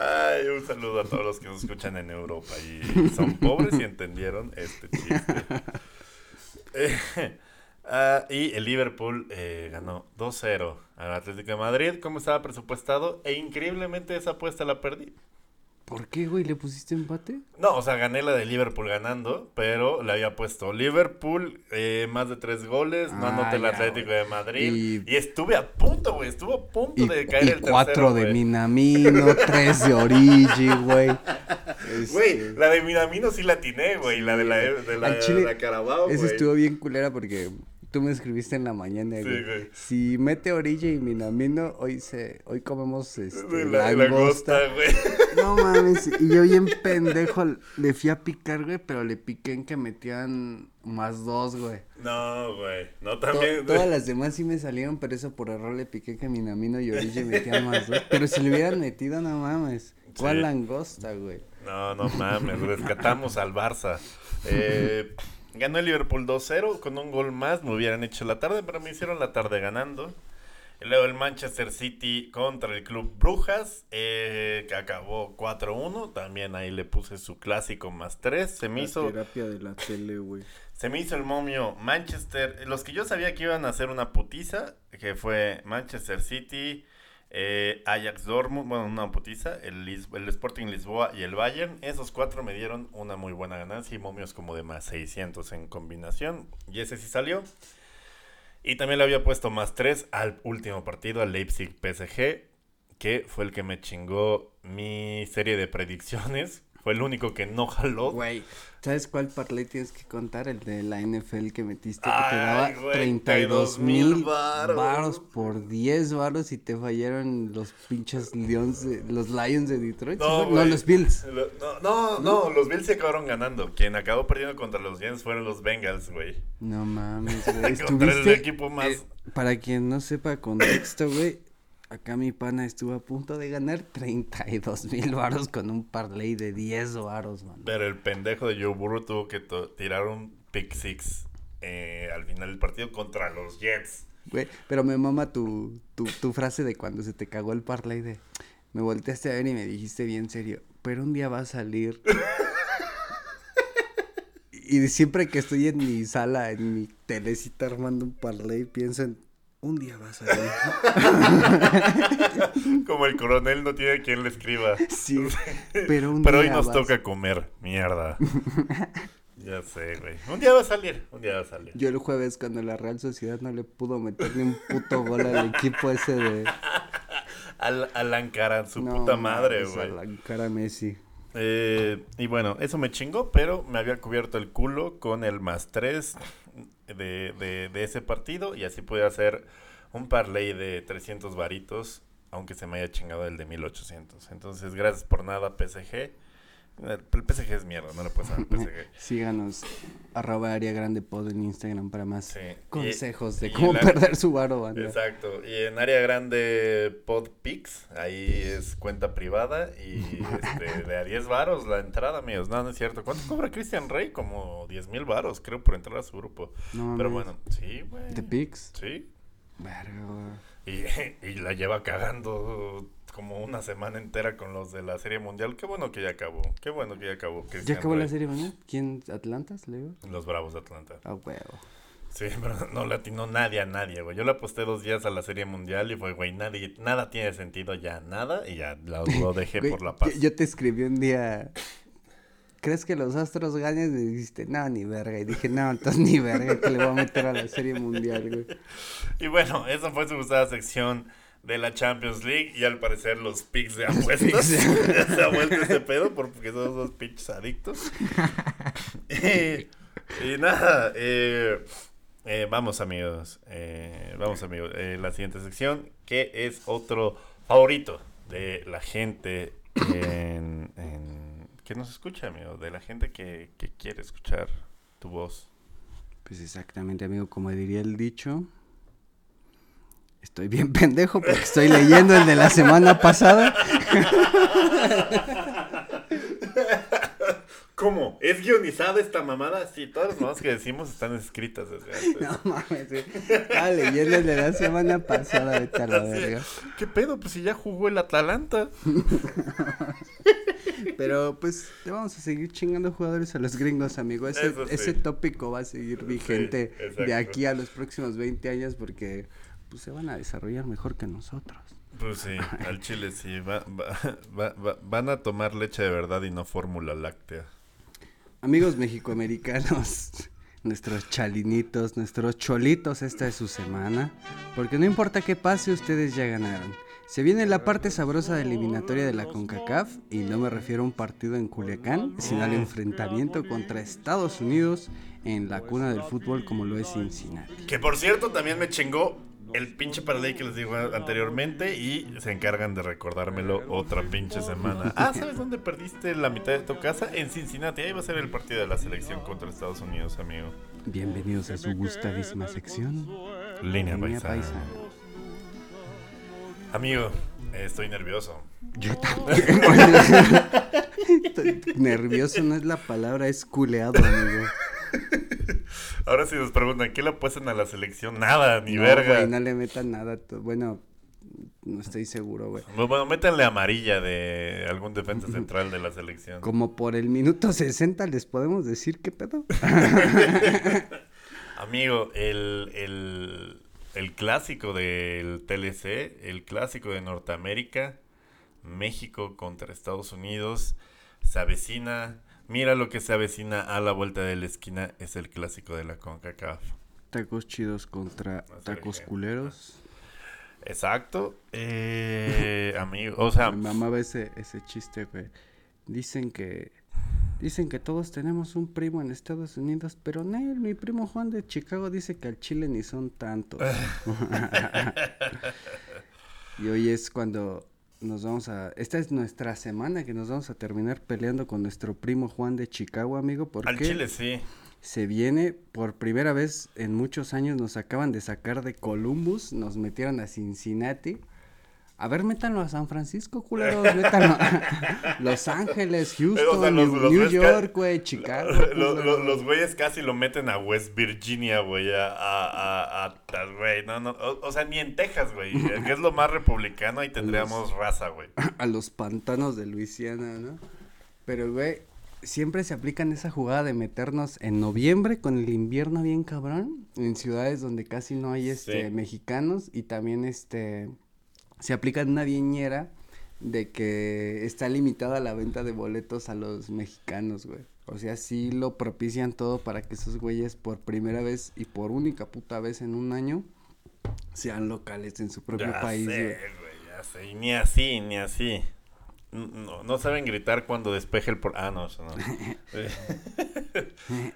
Ay, un saludo a todos los que nos escuchan en Europa y son pobres y entendieron este chiste. Eh, ah, y el Liverpool eh, ganó 2-0 al Atlético de Madrid, como estaba presupuestado, e increíblemente esa apuesta la perdí. ¿Por qué, güey? ¿Le pusiste empate? No, o sea, gané la de Liverpool ganando, pero le había puesto Liverpool, eh, más de tres goles, no Ah, anoté el Atlético de Madrid. Y- Y, estuve a punto, güey, estuve a punto Y, de caer y el tercero, cuatro de. Minamino, tres de Origi, güey. Güey, Este, la de Minamino sí la atiné, güey, la de la, de la, Al chile, de la Carabao, güey. estuvo bien culera porque tú me escribiste en la mañana, Sí, güey. güey. Si mete Origi y Minamino, hoy se, hoy comemos este, la, langosta. güey. No mames, y yo bien pendejo le fui a picar, güey, pero le piqué en que metían más dos, güey. No, güey, no To- también. todas las demás sí me salieron, pero eso por error le piqué que Minamino y Origi metían más dos. Pero si le hubieran metido, no mames. ¿Cuál Sí. langosta, güey? No, no mames, rescatamos al Barça. Eh, ganó el Liverpool 2-0 con un gol más, me hubieran hecho la tarde, pero me hicieron la tarde ganando. Luego el Manchester City contra el Club Brujas, eh, que acabó 4-1. También ahí le puse su clásico más 3. Se me hizo... terapia de la tele, güey. Se me hizo el momio Manchester. Los que yo sabía que iban a hacer una putiza, que fue Manchester City, eh, Ajax Dortmund, bueno, una putiza, el, el Sporting Lisboa y el Bayern. Esos cuatro me dieron una muy buena ganancia y momios como de más 600 en combinación. Y ese sí salió. Y también le había puesto más 3 al último partido, al Leipzig PSG, que fue el que me chingó mi serie de predicciones. Fue el único que no jaló. Güey, ¿sabes cuál parlay tienes que contar? El de la NFL que metiste, que te daba güey, 32 mil varos por 10 varos y te fallaron los pinches Lions de, los Lions de Detroit. No, los Bills. Lo- No, no, no, los Bills se acabaron ganando. Quien acabó perdiendo contra los Giants fueron los Bengals, güey. No mames, güey. Contra el equipo más- eh, para quien no sepa contexto, güey. Acá mi pana estuvo a punto de ganar 32 mil varos con un parlay de 10 varos, man. Pero el pendejo de Joe Burrow tuvo que tirar un pick six eh, al final del partido contra los Jets. Güey, pero me mama tu, tu, tu frase de cuando se te cagó el parlay de... Me volteaste a ver y me dijiste bien serio, pero un día va a salir. y siempre que estoy en mi sala, en mi telecita armando un parlay, pienso en... Un día va a salir. Como el coronel no tiene quien le escriba. sí, pero un Pero hoy nos toca comer, mierda. ya sé, güey. Un día va a salir, un día va a salir. Yo el jueves cuando la Real Sociedad no le pudo meter ni un puto gol al equipo ese de... Al, Alan Caran, su No puta madre, güey. a la cara Messi. Eh, y bueno, eso me chingó, pero me había cubierto el culo con el más 3 de, de, de ese partido y así pude hacer un parlay de 300 varitos, aunque se me haya chingado el de 1800. Entonces, gracias por nada, PSG. El PSG es mierda, no le puedes dar PSG. Síganos, arroba área grande pod en Instagram para más Sí. consejos Y- de cómo la- perder su varo, banda. Exacto. Y en área grande PodPix, ahí es cuenta privada y este, de a 10 varos la entrada, amigos. No, no es cierto. ¿Cuánto cobra Christian Rey? Como 10 mil varos, creo, por entrar a su grupo. No Pero bueno, sí, güey. ¿De Pix? Sí. Verga. Y, y la lleva cagando como una semana entera con los de la Serie Mundial. Qué bueno que ya acabó. Qué bueno que ya acabó. ¿Ya Christian acabó la Rey. serie, mañana? ¿Quién? ¿Atlantas, Leo? Los Bravos de Atlanta. Ah, huevo. Sí, pero no le atinó nadie a nadie, güey. Yo le aposté dos días a la Serie Mundial y fue, güey, nadie, nada tiene sentido ya, nada, y ya lo, lo dejé Güey, por la paz. Yo, yo te escribí un día. ¿Crees que los astros ganen? Y dijiste, no, ni verga. Y dije, no, entonces ni verga que le voy a meter a la serie mundial, güey. Y bueno, esa fue su gustada sección de la Champions League y al parecer los picks de apuestas. Se ha vuelto ese pedo porque son dos pinches adictos. y, y nada, eh, eh, vamos amigos, eh, vamos amigos, eh, la siguiente sección, que es otro favorito de la gente en, en- que nos escucha, amigo, de la gente que, que quiere escuchar tu voz. Pues exactamente, amigo, como diría el dicho. Estoy bien pendejo porque estoy leyendo el de la semana pasada. ¿Cómo? ¿Es guionizada esta mamada? Sí, todas las mamadas que decimos están escritas. No mames, güey. Estaba leyendo el de la semana pasada, vete a la verga. ¿Qué pedo? Pues si ya jugó el Atalanta. Pero pues le vamos a seguir chingando jugadores a los gringos, amigo. Ese, sí. ese tópico va a seguir vigente de aquí a los próximos 20 años porque pues se van a desarrollar mejor que nosotros. Pues sí, al chile sí. va- va- va- va- van a tomar leche de verdad y no fórmula láctea. Amigos mexicoamericanos, nuestros chalinitos, nuestros cholitos, esta es su semana. Porque no importa qué pase, ustedes ya ganaron. Se viene la parte sabrosa de eliminatoria de la CONCACAF, y no me refiero a un partido en Culiacán, sino al enfrentamiento contra Estados Unidos en la cuna del fútbol como lo es Cincinnati. Que por cierto, también me chingó el pinche parlay que les digo anteriormente y se encargan de recordármelo otra pinche semana. Ah, ¿sabes dónde perdiste la mitad de tu casa? En Cincinnati. Ahí va a ser el partido de la selección contra Estados Unidos, amigo. Bienvenidos a su gustadísima sección. Línea Línea paisana. paisana. Amigo, estoy nervioso. Yo también. Nervioso no es la palabra, es culeado, amigo. Ahora si nos preguntan, ¿qué le apuestan a la selección? Nada, ni no, verga. güey, no le metan nada. Bueno, no estoy seguro, güey. Bueno, métanle amarilla de algún defensa central de la selección. Como por el minuto 60 les podemos decir qué pedo. Amigo, el, el, el clásico del TLC, el clásico de Norteamérica, México contra Estados Unidos, se avecina. Mira lo que se avecina a la vuelta de la esquina, es el clásico de la CONCACAF. Tacos chidos contra tacos culeros. Exacto. Eh, amigo, o sea, Me mamaba ese, ese chiste, güey. Dicen que. Dicen que todos tenemos un primo en Estados Unidos, pero no, mi primo Juan de Chicago dice que al Chile ni son tantos. y hoy es cuando nos vamos a... Esta es nuestra semana que nos vamos a terminar peleando con nuestro primo Juan de Chicago, amigo, porque al Chile sí. se viene por primera vez en muchos años, nos acaban de sacar de Columbus, nos metieron a Cincinnati. A ver, métanlo a San Francisco, culeros, métanlo a Los Ángeles, Houston, o sea, los- New, los York, güey, Chicago. Los güeyes casi lo meten a West Virginia, güey, a, a, a, güey, no, no, o, o sea, ni en Texas, güey, que es lo más republicano, ahí tendríamos raza, güey. a los pantanos de Luisiana, ¿no? Pero, güey, siempre se aplican esa jugada de meternos en noviembre con el invierno bien cabrón, en ciudades donde casi no hay, este, Sí. mexicanos y también, este, se aplica una viñera de que está limitada la venta de boletos a los mexicanos, güey. O sea, sí lo propician todo para que esos güeyes por primera vez y por única puta vez en un año sean locales en su propio Ya país, sé, güey. ya sé, y ni así, ni así. No, no saben gritar cuando despeje el por... Ah, no, eso no. Salte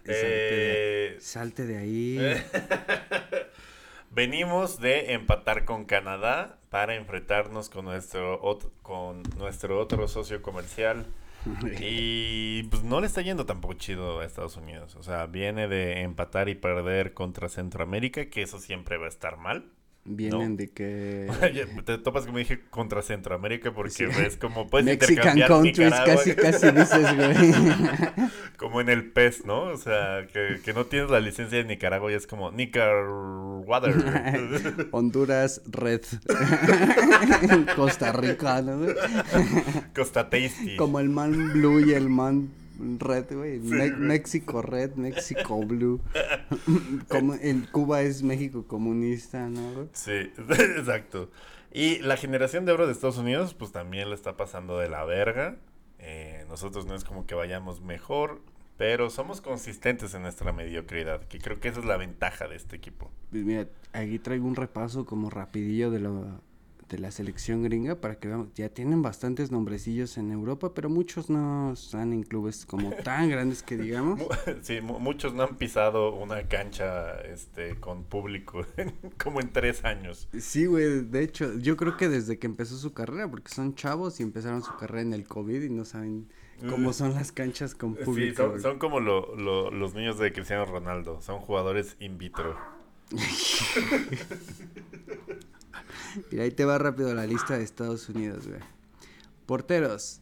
Eh, de, salte de ahí. Venimos de empatar con Canadá para enfrentarnos con nuestro, ot- con nuestro otro socio comercial. Y pues no le está yendo tampoco chido a Estados Unidos. O sea, viene de empatar y perder contra Centroamérica, que eso siempre va a estar mal. Vienen de que Te topas como dije contra Centroamérica porque Sí. ves como puedes Mexican intercambiar countries Nicaragua, casi casi dices, güey. como en el PES, ¿no? O sea, que, que no tienes la licencia de Nicaragua y es como Nicarwater. Honduras Red. Costa Rica, ¿no? Costa Tasty. Como el man blue y el man red, güey. Sí, Me- güey. México red, México blue. Como en Cuba es México comunista, ¿no? güey? Sí, exacto. Y la generación de oro de Estados Unidos, pues también le está pasando de la verga. Eh, nosotros no es como que vayamos mejor, pero somos consistentes en nuestra mediocridad, que creo que esa es la ventaja de este equipo. Pues mira, aquí traigo un repaso como rapidillo de lo de la selección gringa para que veamos, ya tienen bastantes nombrecillos en Europa, pero muchos no están en clubes como tan grandes que digamos. Sí, mu- muchos no han pisado una cancha este, con público como en tres años. Sí, güey, de hecho, yo creo que desde que empezó su carrera, porque son chavos y empezaron su carrera en el COVID y no saben cómo son las canchas con Sí, público. son, güey. son como lo- lo- los niños de Cristiano Ronaldo, son jugadores in vitro. Mira, ahí te va rápido la lista de Estados Unidos, güey. Porteros.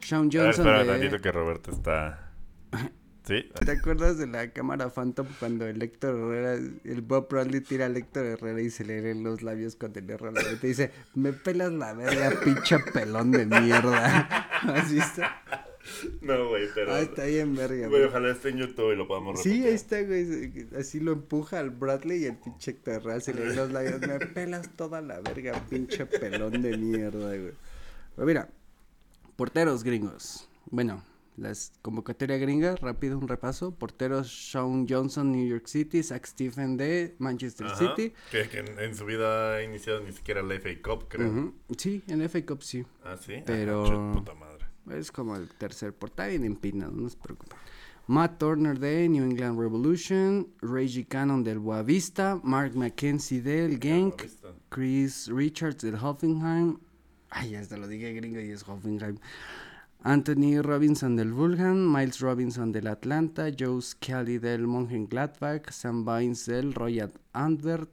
Shawn A ver, Johnson espera de... tantito que Roberto está... ¿Sí? ¿Te acuerdas de la cámara Phantom cuando el Héctor Herrera, el Bob Bradley tira al Héctor Herrera y se le leen los labios cuando le erra la y te dice, me pelas la verga, pinche pelón de mierda. ¿Has visto? No, güey, pero... Ah, está bien verga, Güey, ojalá esté en YouTube y lo podamos Sí, repetir. ahí está, güey. Así lo empuja al Bradley y el pinche Herrera se le los labios. Me pelas toda la verga, pinche pelón de mierda, güey. Pero mira, porteros gringos. Bueno, las convocatoria gringa, rápido un repaso. Porteros Shawn Johnson, New York City, Zach Stephen de Manchester Ajá, City. Que, que en, en su vida ha iniciado ni siquiera la FA Cup, creo. Sí, en FA Cup sí. Ah, sí. Pero- Ajá, chut, puta madre. Es como el tercer portal bien empinado, no se preocupen. Matt Turner de New England Revolution, Reggie Cannon del Boavista, Mark McKenzie del Genk. Chris Richards del Hoffenheim, ay, ya hasta lo dije gringo y es Hoffenheim, Anthony Robinson del Vulcan, Miles Robinson del Atlanta, Joe Scully del Mönchengladbach, Sam Vines del Royal Antwerp,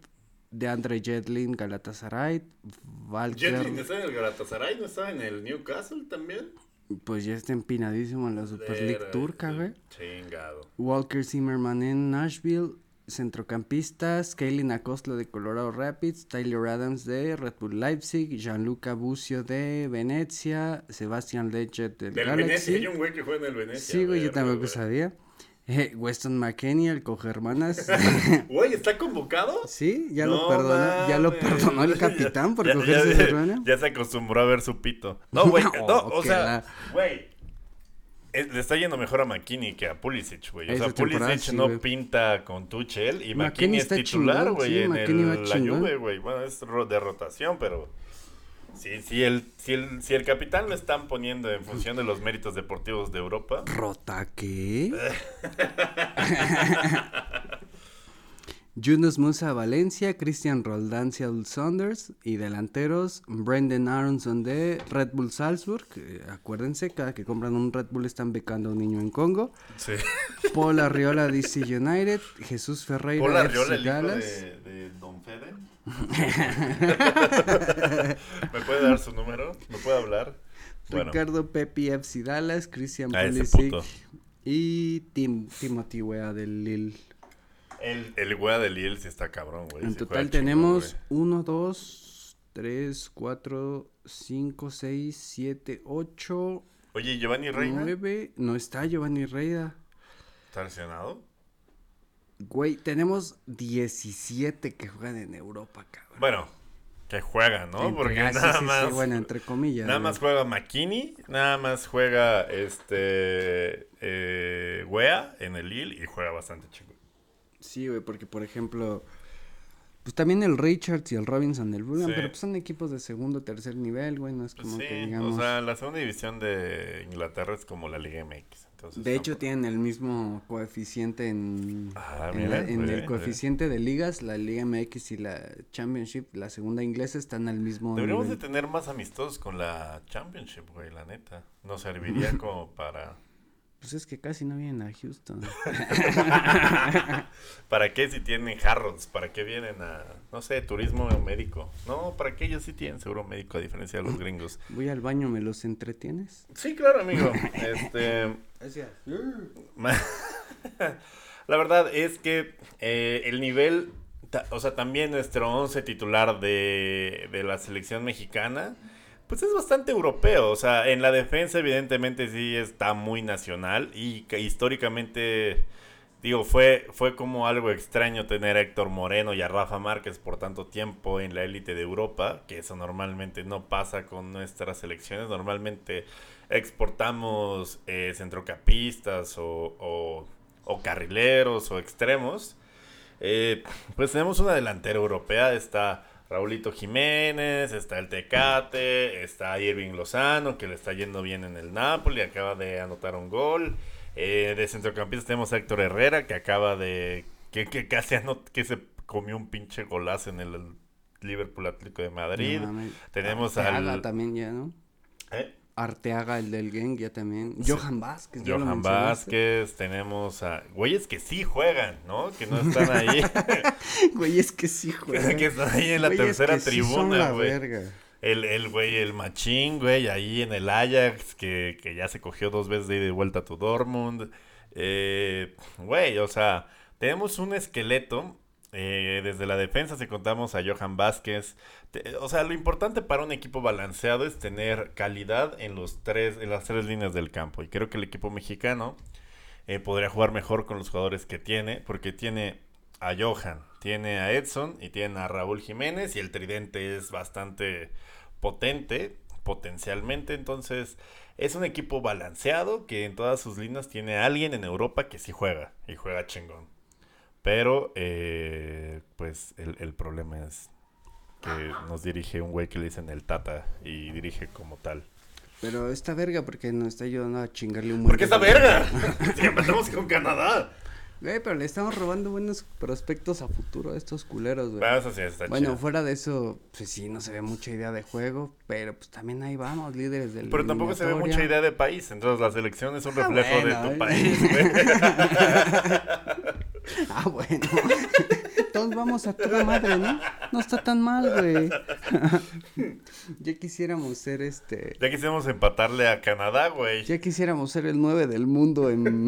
de Andre Jedlin Galatasaray, Valker, Jetlin está en el Galatasaray, ¿no estaba en el Newcastle también? Pues ya está empinadísimo en la Super League turca, este, güey. Chingado. Walker Zimmerman en Nashville, centrocampistas, Kaylin Acosta de Colorado Rapids, Tyler Adams de Red Bull Leipzig, Gianluca Bucio de Venecia, Sebastian Lechet del Del Galaxy. Venecia, hay un güey que juega en el Venecia. Sí, güey, yo tampoco sabía. Eh, Weston McKenney, el cogermanas. Güey, ¿está convocado? sí, ya No lo perdonó, ya lo perdonó el capitán por Ya- cogerse ya- hermano. Ya se acostumbró a ver su pito. No, güey, No, no, o sea, güey. eh, Le está yendo mejor a McKinney que a Pulisic, güey. O sea, Pulisic sí, no pinta con Tuchel y McKinney McKinney es titular, güey, sí, en el, la. Juve, güey. Bueno, es de rotación, pero sí, sí, el, si, el, si el capitán lo están poniendo en función de los méritos deportivos de Europa, ¿Rota qué? Yunus Musa Valencia, Christian Roldán Seattle Saunders y delanteros Brendan Aronson de Red Bull Salzburg. que, acuérdense, cada que compran un Red Bull están becando a un niño en Congo. sí. Paul Arriola DC United, Jesús Ferreira Paul Arriola, FC el hijo Dallas. de, de Don Fede. ¿Me puede dar su número? ¿Me puede hablar? Bueno, Ricardo Pepi FC Dallas, Christian a ese Pulisic y Tim, Timothy Wea del Lille. El, el güey de Lille sí está cabrón, güey. En sí total tenemos chingón, 1, 2, 3, 4, 5, 6, 7, 8, güey. Oye, ¿y Giovanni Reina? 9. No está Giovanni Reida. ¿Está lesionado? Güey, tenemos 17 que juegan en Europa, cabrón. Bueno, que juega, ¿no? Entre- Porque ah, sí, nada sí, sí, más. bueno, entre comillas. Nada güey. más juega McKinney, nada más juega este eh, Wea en el Lille y juega bastante chico. Sí, güey, porque por ejemplo. Pues también el Richards y el Robinson del Fulham, Sí. pero pues son equipos de segundo o tercer nivel, güey, no es como sí, que digamos. o sea, la segunda división de Inglaterra es como la Liga MX. Entonces de hecho, tienen el mismo coeficiente en, Ah, en, mira, la- en muy el coeficiente de ligas, la Liga MX y la Championship, la segunda inglesa, están al mismo Deberíamos de nivel. tener más amistosos con la Championship, güey, la neta. Nos serviría como para... Pues es que casi no vienen a Houston. ¿Para qué si tienen Harrods? ¿Para qué vienen a, no sé, turismo médico? No, ¿para qué ellos sí tienen seguro médico a diferencia de los gringos? Voy al baño, ¿me los entretienes? Sí, claro, amigo. Este... La verdad es que eh, el nivel, o sea, también nuestro once titular de, de la selección mexicana, pues es bastante europeo. O sea, en la defensa evidentemente sí está muy nacional y históricamente, digo, fue, fue como algo extraño tener a Héctor Moreno y a Rafa Márquez por tanto tiempo en la élite de Europa, que eso normalmente no pasa con nuestras selecciones. Normalmente exportamos eh, centrocampistas o, o- o carrileros o extremos. Eh, pues tenemos una delantera europea, está Raulito Jiménez, está el Tecate, está Irving Lozano, que le está yendo bien en el Napoli, acaba de anotar un gol. Eh, de centrocampista tenemos a Héctor Herrera, que acaba de... que, que casi anot- que se comió un pinche golazo en el Liverpool Atlético de Madrid. No. Tenemos Arteaga al... también ya, ¿no? ¿Eh? Arteaga, el del Genk, ya también. Sí. Johan Vázquez. Johan. Vázquez, tenemos a güeyes que sí juegan, ¿no? Que no están ahí, Güey, es que sí, güey. que están ahí en la Güeyes tercera que sí son tribuna, la güey. verga. El, el güey, el machín, güey, ahí en el Ajax, que, que ya se cogió dos veces de ida y vuelta a tu Dortmund. Eh, güey, o sea, tenemos un esqueleto. Eh, desde la defensa, si contamos a Johan Vázquez. o sea, lo importante para un equipo balanceado es tener calidad en, los tres, en las tres líneas del campo. Y creo que el equipo mexicano eh, podría jugar mejor con los jugadores que tiene, porque tiene a Johan, tiene a Edson y tiene a Raúl Jiménez y el tridente es bastante potente potencialmente, entonces es un equipo balanceado que en todas sus líneas tiene a alguien en Europa que sí juega y juega chingón. Pero eh, pues el, el problema es que nos dirige un güey que le dicen el Tata y dirige como tal. Pero esta verga porque nos está ayudando a chingarle un buen ¿Por qué esta verga? Si empezamos con Canadá. Güey, pero le estamos robando buenos prospectos a futuro a estos culeros, güey. Eso sí está Bueno, chido. fuera de eso, pues sí, no se ve mucha idea de juego, pero pues también ahí vamos, líderes del Pero tampoco se ve mucha idea de país, entonces la selección es un Ah, reflejo bueno, de tu eh. país, güey. Ah, bueno. Entonces vamos a toda madre, ¿no? No está tan mal, güey. ya quisiéramos ser este... Ya quisimos empatarle a Canadá, güey. Ya quisiéramos ser el 9 del mundo en,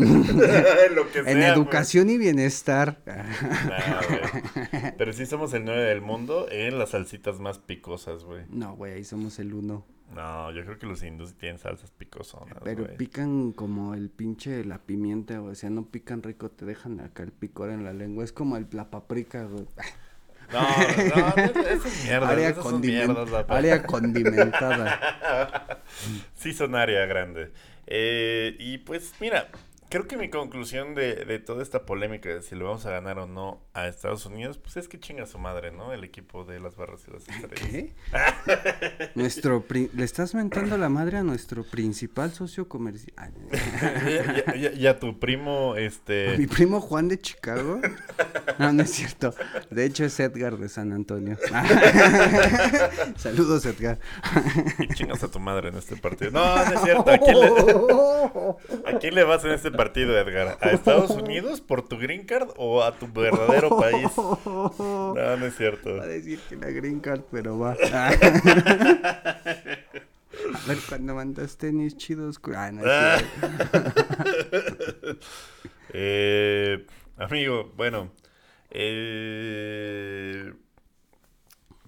Lo que sea, en güey. educación y bienestar. Nah. Pero sí somos el 9 del mundo en las salsitas más picosas, güey. No, güey, ahí somos el 1. No, yo creo que los hindús sí tienen salsas picosonas, Pero pican como el pinche la pimienta, güey. O sea, no pican rico, te dejan acá el picor en la lengua. Es como el, la paprika, güey. No, no, es mierda. área, Esas son condimen- mierdas, la pa- área condimentada. Sí son área grande. Eh, y pues mira, creo que mi conclusión de, de toda esta polémica de si le vamos a ganar o no a Estados Unidos, pues es que chinga su madre, ¿no? El equipo de las barras y las estrellas. ¿Qué? nuestro pri- le estás mentando la madre a nuestro principal socio comercial. y, y- y- y a tu primo, este... Mi primo Juan de Chicago. No, no es cierto. De hecho es Edgar de San Antonio. Saludos, Edgar. Y chingas a tu madre en este partido. No, no es cierto. ¿A quién, le, ¿A quién le vas en este partido, Edgar? ¿A Estados Unidos por tu green card o a tu verdadero país? No, no es cierto. Va a decir que la green card, pero va. A ver, cuando mandas tenis chidos. Ah, no, Ah. Eh, amigo, bueno. eh,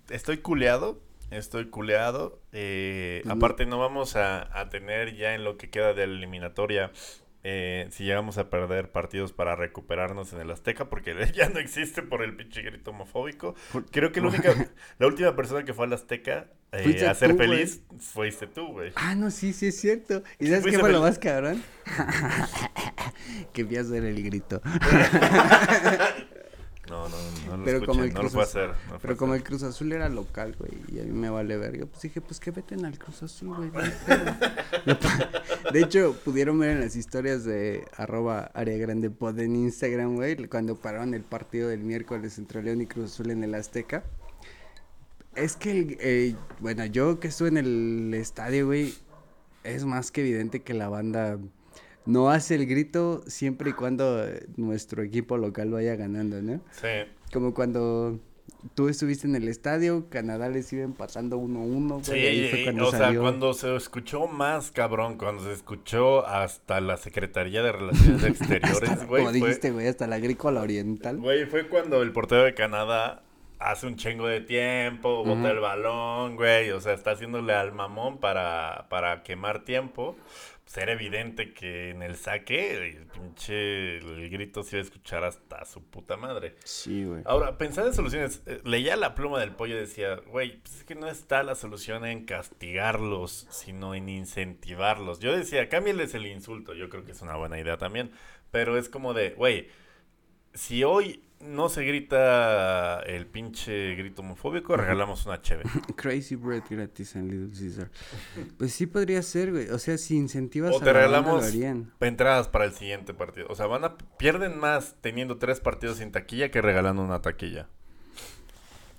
estoy culeado. Estoy culeado. eh, aparte, no vamos a, a tener ya en lo que queda de la eliminatoria. Eh, si llegamos a perder partidos para recuperarnos en el Azteca, porque ya no existe por el pinche grito homofóbico. Creo que la única, la última persona que fue al Azteca eh, a ser tú, feliz fuiste tú, güey. Ah, no, sí, sí es cierto. ¿Y sabes qué fue lo más cabrón? que vi a hacer el grito. No, no, no lo Pero como escuché, el no lo Cruz puedo hacer. no Pero como hacer. el Cruz Azul era local, güey, y a mí me vale verga, pues dije, pues que veten al Cruz Azul, güey. de hecho, pudieron ver en las historias de arroba área grande pod en Instagram, güey, cuando pararon el partido del miércoles entre León y Cruz Azul en el Azteca. Es que, el- eh, bueno, yo que estuve en el estadio, güey, es más que evidente que la banda no hace el grito siempre y cuando eh, nuestro equipo local vaya ganando, ¿no? Sí. Como cuando tú estuviste en el estadio, Canadá les iba empatando 1-1, güey. Sí, ahí fue cuando o sea, cuando se escuchó más cabrón, cuando se escuchó hasta la Secretaría de Relaciones Exteriores, güey, como dijiste, güey, hasta la agrícola oriental. güey, fue cuando el portero de Canadá hace un chingo de tiempo, bota el balón, güey, o sea, está haciéndole al mamón para, para quemar tiempo. Era evidente que en el saque, el pinche, el grito se iba a escuchar hasta su puta madre. Sí, güey. Ahora, pensando en soluciones, eh, leía la pluma del pollo y decía, güey, pues es que no está la solución en castigarlos, sino en incentivarlos. Yo decía, cámbiales el insulto, yo creo que es una buena idea también, pero es como de, güey, si hoy no se grita el pinche grito homofóbico, regalamos una cheve. Crazy bread gratis en Little Caesar. Pues sí podría ser, güey. O sea, si incentivas O a la banda, regalamos harían. entradas para el siguiente partido. O sea, van a pierden más teniendo tres partidos sin taquilla que regalando una taquilla.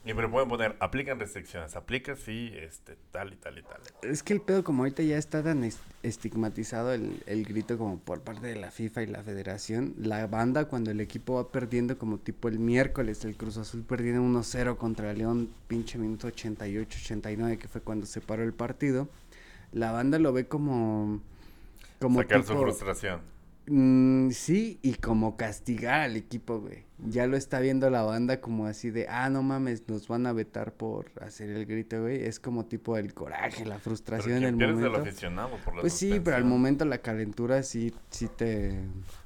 Y me lo pueden poner, aplican restricciones, aplica sí, este, tal y tal y tal. Es que el pedo como ahorita ya está tan es- estigmatizado el, el grito como por parte de la FIFA y la federación, la banda cuando el equipo va perdiendo como tipo el miércoles, el Cruz Azul perdiendo 1-0 contra León, pinche minuto 88-89 que fue cuando se paró el partido, la banda lo ve como... como Sacar su tipo- frustración. Mm, sí, y como castigar al equipo, güey. Ya lo está viendo la banda como así de, ah, no mames, nos van a vetar por hacer el grito, güey. Es como tipo el coraje, la Pero frustración en quien el momento. aficionado por la Pues sí, pero al momento la calentura sí, sí te...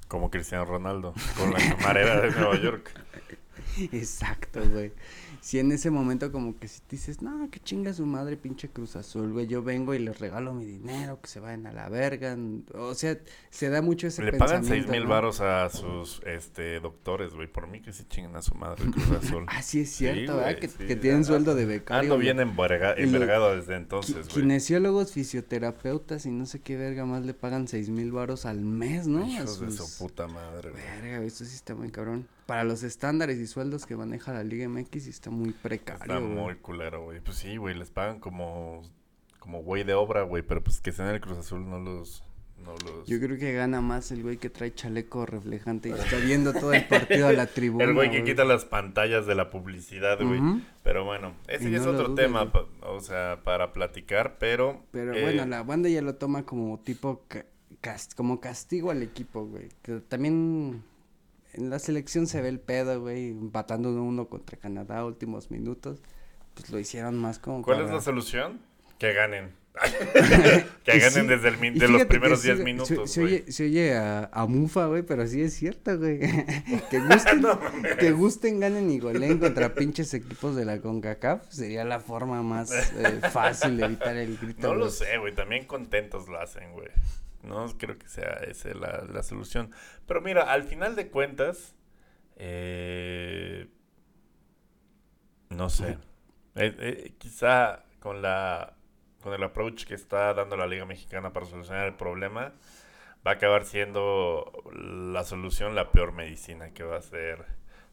Como Cristiano Ronaldo, con la camarera de Nueva York. Exacto, güey. Si en ese momento como que si te dices, no, que chinga su madre pinche Cruz Azul, güey, yo vengo y les regalo mi dinero, que se vayan a la verga. O sea, se da mucho ese Le pagan seis pensamiento, mil ¿no? varos a sus este doctores, güey. Por mí que sí chingan a su madre Cruz Azul. Ah, sí es cierto, Sí, ¿verdad? güey, Que, sí, que tienen ando- sueldo de becario. Ando bien enverga- envergado desde entonces, güey. Kinesiólogos, fisioterapeutas y no sé qué verga más le pagan seis mil varos al mes, ¿no? A Hijos de sus- su puta madre, güey. Verga, esto sí está muy cabrón. Para los estándares y sueldos que maneja la Liga MX está muy precario, Está güey. muy culero, güey. Pues sí, güey, les pagan como como güey de obra, güey, pero pues que estén en el Cruz Azul no los no los Yo creo que gana más el güey que trae chaleco reflejante y está viendo todo el partido a la tribuna. el güey que quita las pantallas de la publicidad, güey. Pero bueno, ese ya no es otro tema, güey. o sea, para platicar, pero Pero eh, bueno, la banda ya lo toma como tipo ca- cas- como castigo al equipo, güey. Que también en la selección se ve el pedo, güey, empatando uno uno contra Canadá últimos minutos. Pues lo hicieron más como ¿Cuál para- es la solución? Que ganen. que ganen sí, desde el de los primeros sí, 10 se- minutos, Se, oye, se oye a, a mufa, güey, pero sí es cierto, güey. que gusten, que gusten, ganen y goleen contra pinches equipos de la CONCACAF sería la forma más eh, fácil de evitar el grito. No lo sé, güey. También contentos lo hacen, güey. No creo que sea esa la, la solución. Pero mira, al final de cuentas, eh, no sé. Eh, eh, quizá con la con el approach que está dando la Liga Mexicana para solucionar el problema, va a acabar siendo la solución la peor medicina que va a ser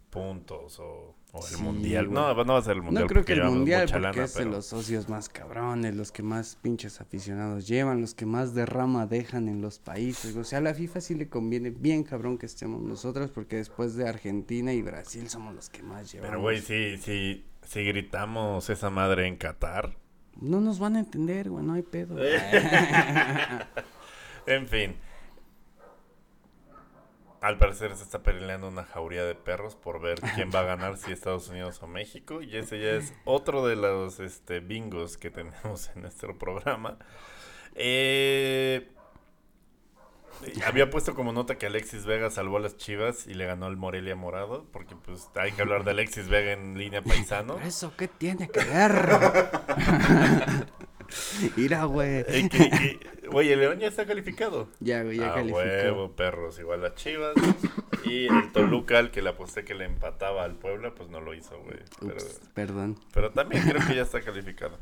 puntos o, o el Sí, mundial. No, no va a ser el mundial. No creo que el mundial, porque lana, es de pero- los socios más cabrones, los que más pinches aficionados llevan, los que más derrama dejan en los países. O sea, a la FIFA sí le conviene bien cabrón que estemos nosotros, porque después de Argentina y Brasil somos los que más llevamos. Pero, güey, si, si, si gritamos esa madre en Qatar. No nos van a entender, güey, no hay pedo. En fin. Al parecer se está peleando una jauría de perros por ver quién va a ganar, si Estados Unidos o México. Y ese ya es otro de los este, bingos que tenemos en nuestro programa. Eh, había puesto como nota que Alexis Vega salvó a las chivas y le ganó al Morelia Morado. Porque pues hay que hablar de Alexis Vega en línea paisano. ¿Eso qué tiene que ver? Mira, güey. Güey, el León ya está calificado. Ya, güey, ya a calificó. huevo, perros, igual las Chivas. Y el Toluca, al que le aposté que le empataba al Puebla, pues no lo hizo, güey. Pero, perdón. pero también creo que ya está calificado.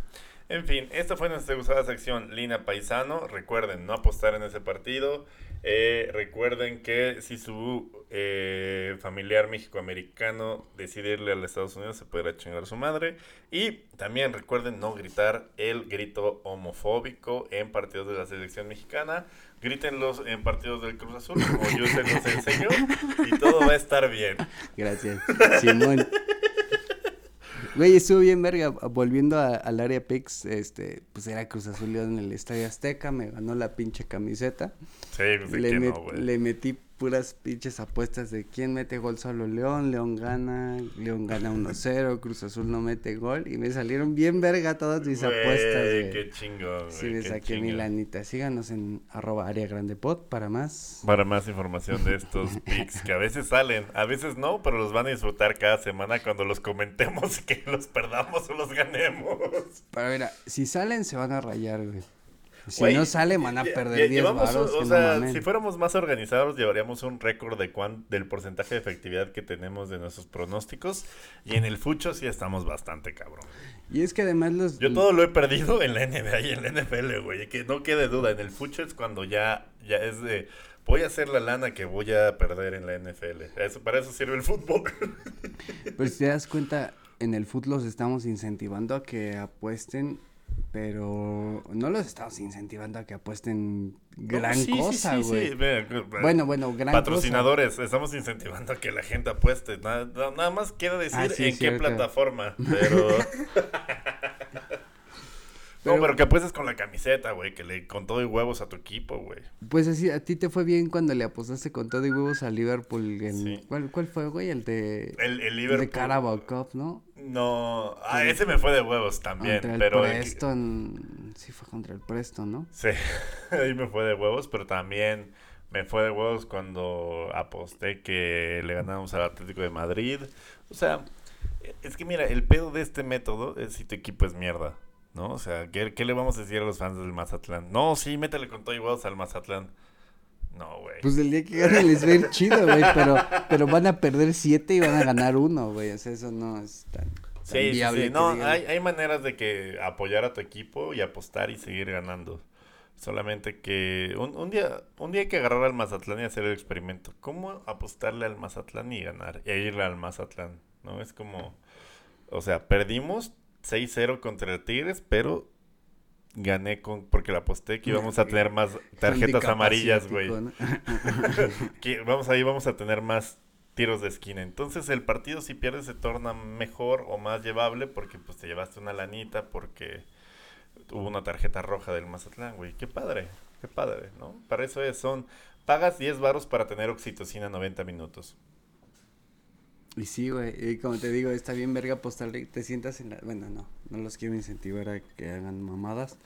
En fin, esta fue nuestra usada sección Línea Paisano. Recuerden no apostar en ese partido. Eh, recuerden que si su eh, familiar mexicoamericano decide irle a los Estados Unidos, se podrá chingar su madre. Y también recuerden no gritar el grito homofóbico en partidos de la selección mexicana. Grítenlos en partidos del Cruz Azul, como yo se los enseñó. Y todo va a estar bien. Gracias. Simón. Güey, estuvo bien verga. Volviendo a- al área Pix, este, pues era Cruz Azul en el Estadio Azteca, me ganó la pinche camiseta. Sí, pues de Le, met- no, le metí puras pinches apuestas de quién mete gol solo León, León gana, León gana 1-0, Cruz Azul no mete gol y me salieron bien verga todas mis apuestas, güey. Qué chingón, Sí, me qué saqué mi lanita. Síganos en arroba área grande pod para más. Para más información de estos pics que a veces salen, a veces no, pero los van a disfrutar cada semana cuando los comentemos que los perdamos o los ganemos. Pero mira, si salen se van a rayar, güey. Si no sale, van a perder lle- 10 llevamos varos. O no sea, si fuéramos más organizados, llevaríamos un récord de cuán, del porcentaje de efectividad que tenemos de nuestros pronósticos. Y en el fucho sí estamos bastante cabrón. Y es que además los... Yo todo lo he perdido en la NBA y en la NFL, güey. Que no quede duda. En el fucho es cuando ya, ya es de. Voy a hacer la lana que voy a perder en la NFL. Eso, para eso sirve el fútbol. Pero si te das cuenta, en el fútbol los estamos incentivando a que apuesten, pero no los estamos incentivando a que apuesten gran Sí, sí, cosa, sí, sí. güey. Ve- Bueno, bueno, gran Patrocinadores, estamos incentivando a que la gente apueste. Nada, na- nada más quiero decir Ah, sí, en qué cierto. plataforma. Pero. No, Pero- que apuestes con la camiseta, güey. Que le con todo y huevos a tu equipo, güey. Pues así, a ti te fue bien cuando le apostaste con todo y huevos a Liverpool. en- Sí. ¿cuál, ¿Cuál fue, güey? El de... El, el el Liverpool. de Carabao Cup, ¿no? No. Ah, ese me fue de huevos también. Contra el pero. el que- Preston. Sí, fue contra el Preston, ¿no? Sí, ahí me fue de huevos, pero también me fue de huevos cuando aposté que le ganábamos al Atlético de Madrid. O sea, es que mira, el pedo de este método es si tu equipo es mierda, ¿no? O sea, ¿qué, qué le vamos a decir a los fans del Mazatlán? No, sí, métele con todo y huevos al Mazatlán. No, güey. Pues el día que ganen les va a ir chido, güey, pero, pero van a perder siete y van a ganar uno, güey. O sea, eso no es tan, tan Sí, sí, viable sí. No, hay, hay maneras de que apoyar a tu equipo y apostar y seguir ganando. Solamente que un, un día un día hay que agarrar al Mazatlán y hacer el experimento. ¿Cómo apostarle al Mazatlán y ganar? E irle al Mazatlán, ¿no? Es como... O sea, perdimos 6-0 contra el Tigres, pero gané con porque le aposté que íbamos a tener más tarjetas amarillas, güey. asiático, ¿no? que vamos ahí vamos a tener más tiros de esquina. Entonces el partido si pierdes se torna mejor o más llevable porque pues te llevaste una lanita porque hubo una tarjeta roja del Mazatlán, güey. Qué padre, qué padre, ¿no? Para eso es, son pagas 10 varos para tener oxitocina 90 minutos. Y sí, güey, y como te digo, está bien verga apostarle, te sientas en la... Bueno, no, no los quiero incentivar a que hagan mamadas.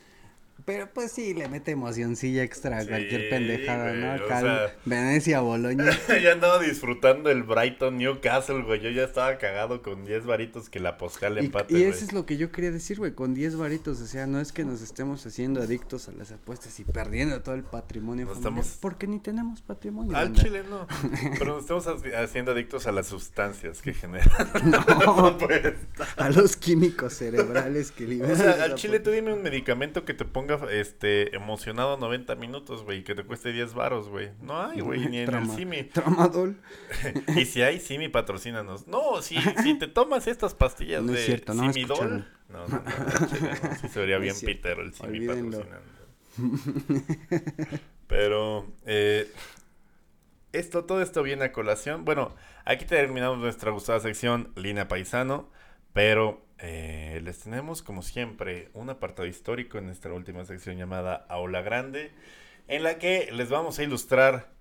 Pero pues sí, le mete emocioncilla extra a Sí, cualquier pendejada, ¿no? güey, sea- Venecia, Boloña. ya andaba disfrutando el Brighton Newcastle, güey. Yo ya estaba cagado con 10 varitos que la aposté al Y, empate, y güey. eso es lo que yo quería decir, güey, con 10 varitos, o sea, no es que nos estemos haciendo adictos a las apuestas y perdiendo todo el patrimonio familiar, estamos- porque ni tenemos patrimonio. Al chile no. Pero nos estamos haci- haciendo adictos a las sustancias que generan. No, pues. a los químicos cerebrales que liberan. O sea, al chile tú dime un medicamento que te ponga este emocionado 90 minutos, güey, que te cueste 10 varos, güey. No hay, güey, ni en Trama- el Simi. Tramadol. y si hay Simi, patrocínanos. No, si, si te tomas estas pastillas No es de cierto, no Simidol. No, no, no, no, Sí se vería No es bien pitero el Simi Olvídenlo. patrocinando. Pero, eh, esto, todo esto viene a colación. Bueno, aquí terminamos nuestra gustada sección Lina Paisano, pero eh, les tenemos, como siempre, un apartado histórico en nuestra última sección llamada Aula Grande, en la que les vamos a ilustrar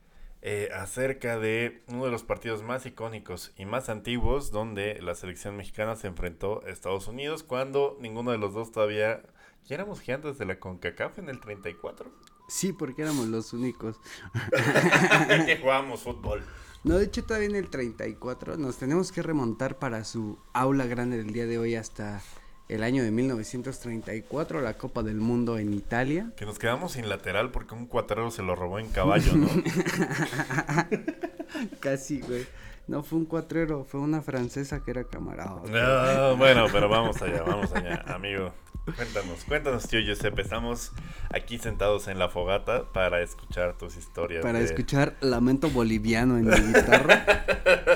eh, acerca de uno de los partidos más icónicos y más antiguos donde la selección mexicana se enfrentó a Estados Unidos cuando ninguno de los dos todavía... ¿Ya éramos gigantes de la CONCACAF en el 34? Sí, porque éramos los únicos. que jugábamos fútbol. No, de hecho todavía en el 34 nos tenemos que remontar para su aula grande del día de hoy hasta el año de 1934, la Copa del Mundo en Italia. Que nos quedamos sin lateral porque un cuatrero se lo robó en caballo, ¿no? Casi, güey. No fue un cuatrero, fue una francesa que era camarada. No, bueno, pero vamos allá, vamos allá, amigo. Cuéntanos, cuéntanos, tío Giuseppe. Estamos aquí sentados en la fogata para escuchar tus historias. Para de- escuchar Lamento Boliviano en mi guitarra.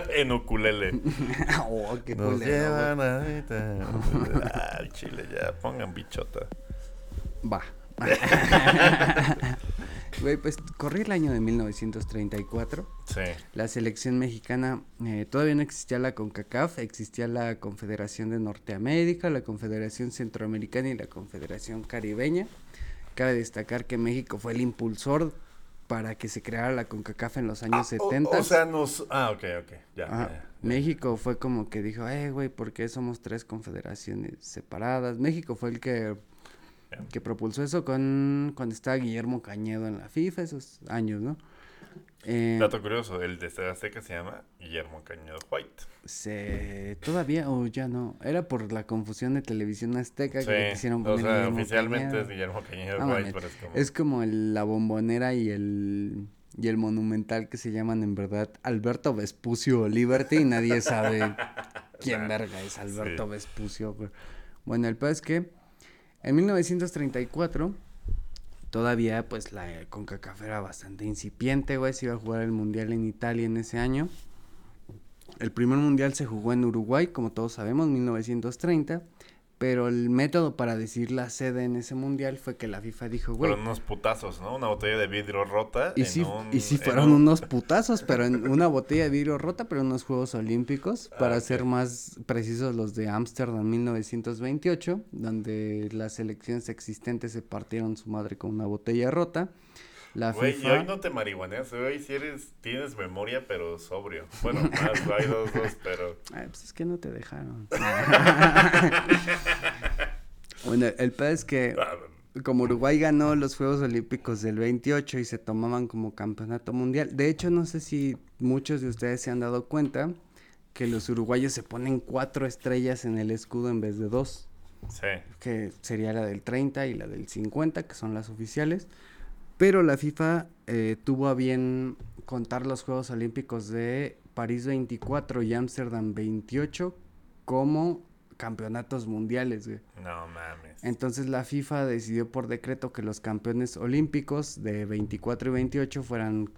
en ukulele. oh, qué Nos culero, llevan a... Ay, chile, ya, pongan bichota. Va. Güey, pues corrí el año de 1934. Sí. La selección mexicana eh, todavía no existía la CONCACAF, existía la Confederación de Norteamérica, la Confederación Centroamericana y la Confederación Caribeña. Cabe destacar que México fue el impulsor para que se creara la CONCACAF en los años Ah, o- 70. O, sea, nos... Ah, ok, ok, ya. Ajá. ya, ya. México fue como que dijo, eh, güey, ¿por qué somos tres confederaciones separadas? México fue el que, Que propulsó eso con cuando estaba Guillermo Cañedo en la FIFA, esos años, ¿no? Eh, Dato curioso, el de Estadio Azteca se llama Guillermo Cañedo White. se todavía o ya no era por la confusión de televisión azteca que le quisieron o poner sea, Guillermo oficialmente Cañedo. es Guillermo Cañedo White, pero es como... Es como el- la bombonera y el y el monumental que se llaman en verdad Alberto Vespucio Liberty y nadie sabe quién verga es Alberto Sí. Vespucio. Bueno, el peor es que en 1934 todavía pues la CONCACAF era bastante incipiente, güey, se iba a jugar el mundial en Italia en ese año. El primer mundial se jugó en Uruguay, como todos sabemos, 1930. Pero el método para decir la sede en ese mundial fue que la FIFA dijo, güey. Fueron unos putazos, ¿no? Una botella de vidrio rota. Y en sí, un- y sí en fueron un- unos putazos, pero en una botella de vidrio rota, pero en unos Juegos Olímpicos, para Ah, ser ok. más precisos los de Ámsterdam 1928, donde las selecciones existentes se partieron su madre con una botella rota. La Güey, y hoy no te marihuaneas, hoy si eres, tienes memoria, pero sobrio. Bueno, más, hay dos, dos, pero... Ay, pues es que no te dejaron. bueno, el peor es que Ah, como Uruguay ganó los Juegos Olímpicos del 28 y se tomaban como campeonato mundial. De hecho, no sé si muchos de ustedes se han dado cuenta que los uruguayos se ponen cuatro estrellas en el escudo en vez de dos, Sí, que sería la del 30 y la del 50, que son las oficiales. Pero la FIFA eh, tuvo a bien contar los Juegos Olímpicos de París 24 y Ámsterdam 28 como campeonatos mundiales, güey. no mames. Entonces la FIFA decidió por decreto que los campeones olímpicos de 24 y 28 fueran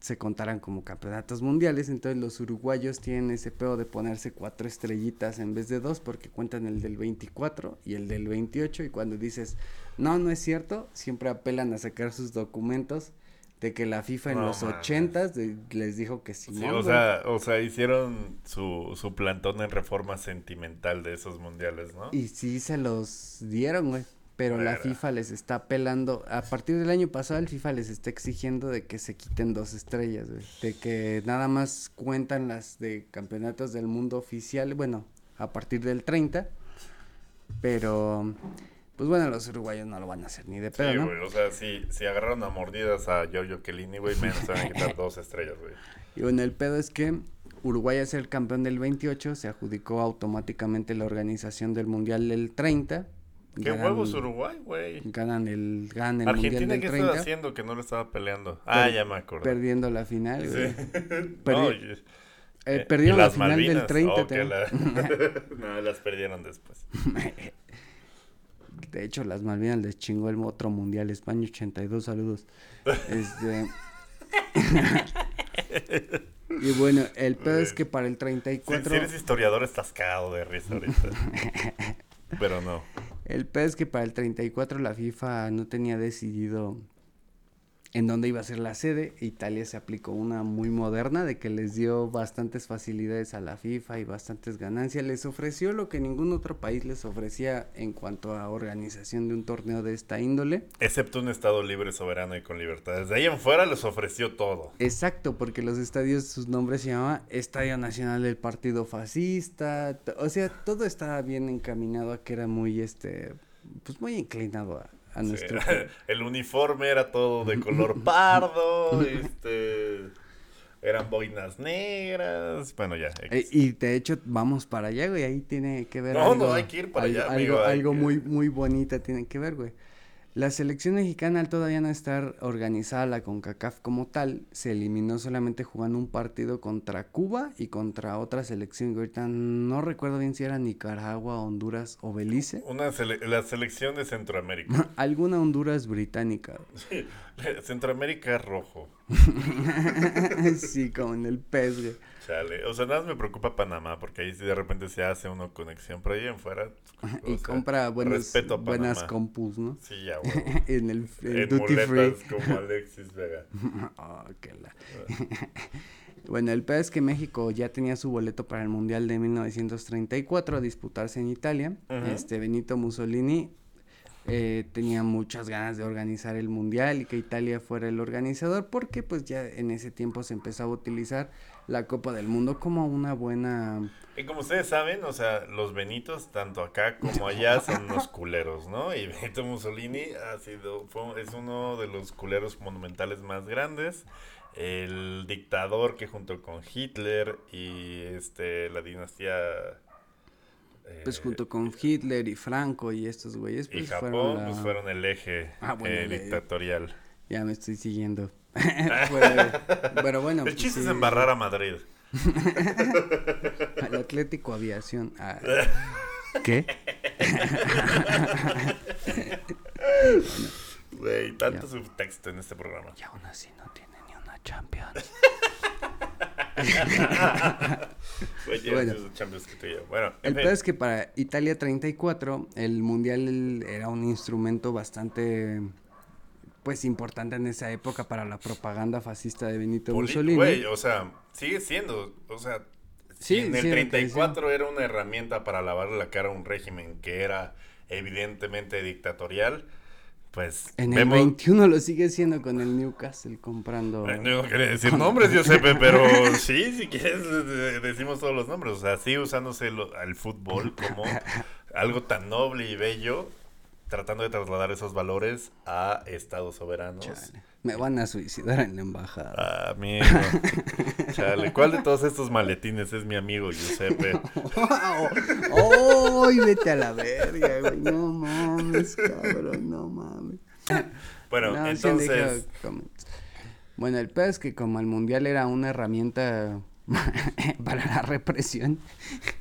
se contaran como campeonatos mundiales, entonces los uruguayos tienen ese pedo de ponerse cuatro estrellitas en vez de dos porque cuentan el del 24 y el del 28 y cuando dices, "No, no es cierto", siempre apelan a sacar sus documentos de que la FIFA en No los. 80 les dijo que sí, Sí, no, o sea, o sea, hicieron su, su plantón en reforma sentimental de esos mundiales, ¿no? Y sí se los dieron, güey. Pero la. FIFA les está apelando. A partir del año pasado, el FIFA les está exigiendo de que se quiten dos estrellas, güey. De que nada más cuentan las de campeonatos del mundo oficial. Bueno, a partir del 30. Pero, pues bueno, los uruguayos no lo van a hacer ni de pedo, Sí, ¿no? güey, o sea, si, si agarraron a mordidas a Giorgio Chiellini, güey, menos se van a quitar dos estrellas, güey. Y bueno, el pedo es que Uruguay es el campeón del 28, se adjudicó automáticamente la organización del Mundial del 30. ¿Qué ganan- huevos Uruguay, güey? Ganan el, ganan el Mundial Argentina, del ¿qué 30. estaba haciendo que no lo estaba peleando? Ah, Per- ya me acordé. Perdiendo la final, Sí. güey. no, Perdi- y- Eh, eh, perdieron la final del Malvinas, 30. oh, la- no, las perdieron después. De hecho, las Malvinas les chingó el otro mundial, España 82, saludos. Este... y bueno, el pedo es que para el Si, 34... si eres historiador, estás cagado de risa ahorita. Pero no. El pedo es que para el 34 la FIFA no tenía decidido en dónde iba a ser la sede. Italia se aplicó una muy moderna de que les dio bastantes facilidades a la FIFA y bastantes ganancias. Les ofreció lo que ningún otro país les ofrecía en cuanto a organización de un torneo de esta índole. Excepto un estado libre, soberano y con libertades. De ahí en fuera les ofreció todo. Exacto, porque los estadios, sus nombres se llamaban Estadio Nacional del Partido Fascista. O sea, todo estaba bien encaminado a que era muy, este, pues muy inclinado a, a Sí, nuestro... El uniforme era todo de color pardo. este. Eran boinas negras. Bueno, ya. Eh, y de hecho, vamos para allá, güey. Ahí tiene que ver. No, algo, no, hay que ir para algo- allá, Algo, amigo, hay algo que- muy, muy bonita tiene que ver, güey. La selección mexicana, al todavía no estar organizada la CONCACAF como tal, se eliminó solamente jugando un partido contra Cuba y contra otra selección que ahorita no recuerdo bien si era Nicaragua, Honduras o Belice. Una sele- la selección de Centroamérica. Alguna Honduras británica. Centroamérica es rojo. sí, como en el pez, güey. Chale. O sea, nada más me preocupa Panamá, porque ahí de repente se hace una conexión. Pero ahí en fuera. Y sea, compra buenos, buenas compus, ¿no? Sí, ya, güey. en el, el en duty free. como Alexis Vega. Oh, que la- bueno, el peor es que México ya tenía su boleto para el Mundial de 1934 a disputarse en Italia. Este Benito Mussolini eh, tenía muchas ganas de organizar el mundial y que Italia fuera el organizador porque pues ya en ese tiempo se empezaba a utilizar la Copa del Mundo como una buena... Y como ustedes saben, o sea, los Benitos, tanto acá como allá, son unos culeros, ¿no? Y Benito Mussolini ha sido, fue, es uno de los culeros monumentales más grandes. El dictador que junto con Hitler y este la dinastía... Pues eh, junto con Hitler y Franco y estos güeyes, y pues Japón, fueron la- pues fueron el eje Ah, bueno, eh, dictatorial. Ya me estoy siguiendo. Pero bueno. el chiste es embarrar a Madrid. Al Atlético Aviación. Ah, ¿Qué? Güey, tanto Ya. subtexto en este programa. Y aún así no tiene ni una Champions. Ya Bueno. El peor es que para Italia 34 el mundial era un instrumento bastante pues importante en esa época para la propaganda fascista de Benito Poli- Mussolini. Güey, o sea, sigue siendo, o sea, Sí, en el sí, lo que 34 era una herramienta para lavarle la cara a un régimen que era evidentemente dictatorial, pues en el vemos... 21 lo sigue siendo con el Newcastle comprando Eh, No quería decir nombres, Giuseppe, pero sí, si quieres decimos todos los nombres. O sea, sigue usándose al fútbol como algo tan noble y bello, tratando de trasladar esos valores a estados soberanos. Chale, Me van a suicidar en la embajada. Ah, amigo. Chale, ¿cuál de todos estos maletines es mi amigo Giuseppe? ¡Oh! ¡Ay, vete a la verga, güey! No mames, cabrón, no mames. Bueno, No, entonces. Bueno, el peor es que como el mundial era una herramienta para la represión,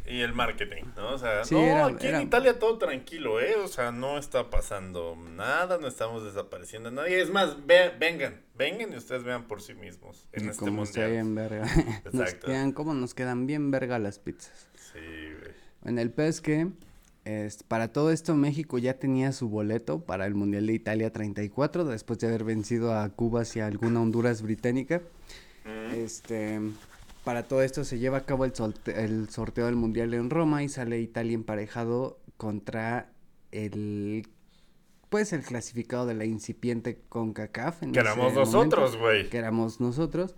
y el marketing, ¿no? O sea, Sí, no, era- aquí era- en Italia todo tranquilo, ¿eh? O sea, no está pasando nada, no estamos desapareciendo nadie. Es más, ve- vengan, vengan y ustedes vean por sí mismos en y este como mundial. bien verga, nos Exacto. quedan, como nos quedan bien verga las pizzas. Sí, güey. En el peor es para todo esto México ya tenía su boleto para el Mundial de Italia 34 después de haber vencido a Cuba hacia alguna Honduras británica. Este, para todo esto se lleva a cabo el, sorteo del Mundial en Roma y sale Italia emparejado contra el pues el clasificado de la incipiente CONCACAF en Que éramos nosotros, güey. que éramos nosotros,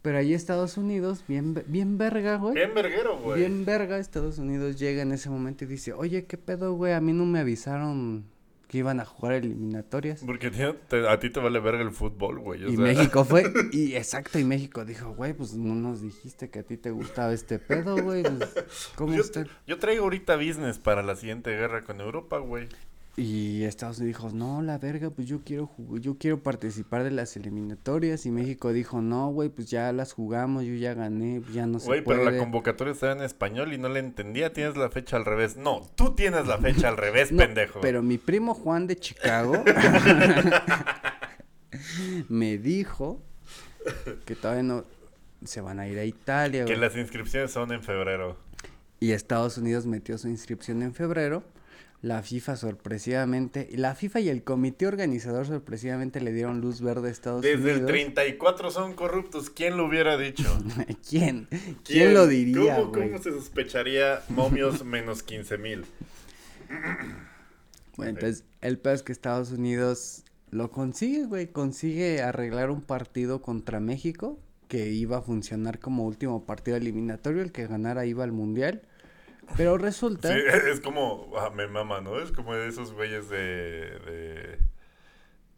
pero ahí Estados Unidos bien bien verga, güey. Bien verguero, güey. Bien verga, Estados Unidos llega en ese momento y dice, oye, ¿qué pedo, güey? A mí no me avisaron que iban a jugar eliminatorias. Porque te- a ti te vale verga el fútbol, güey. Y sea, México fue, y exacto, y México dijo, güey, pues no nos dijiste que a ti te gustaba este pedo, güey. pues, ¿Cómo yo, está? yo traigo ahorita business para la siguiente guerra con Europa, güey. Y Estados Unidos dijo, no, la verga, pues yo quiero yo quiero participar de las eliminatorias. Y México dijo, no, güey, pues ya las jugamos, yo ya gané, ya no se Güey, pero la convocatoria estaba en español y no le entendía. Tienes la fecha al revés. No, tú tienes la fecha al revés, No, pendejo. Pero mi primo Juan de Chicago me dijo que todavía no se van a ir a Italia. Que las inscripciones son en febrero. Y Estados Unidos metió su inscripción en febrero. La FIFA sorpresivamente, la FIFA y el comité organizador sorpresivamente le dieron luz verde a Estados Desde el Unidos. 34 son corruptos. ¿Quién lo hubiera dicho? ¿Quién? ¿Quién? lo diría. ¿Cómo se sospecharía momios menos 15 mil? Bueno, entonces el peor es que Estados Unidos lo consigue, güey. Consigue arreglar un partido contra México que iba a funcionar como último partido eliminatorio. El que ganara iba al mundial. Pero resulta. Sí, es como, ah, me mama, ¿no? Es como de esos güeyes de, de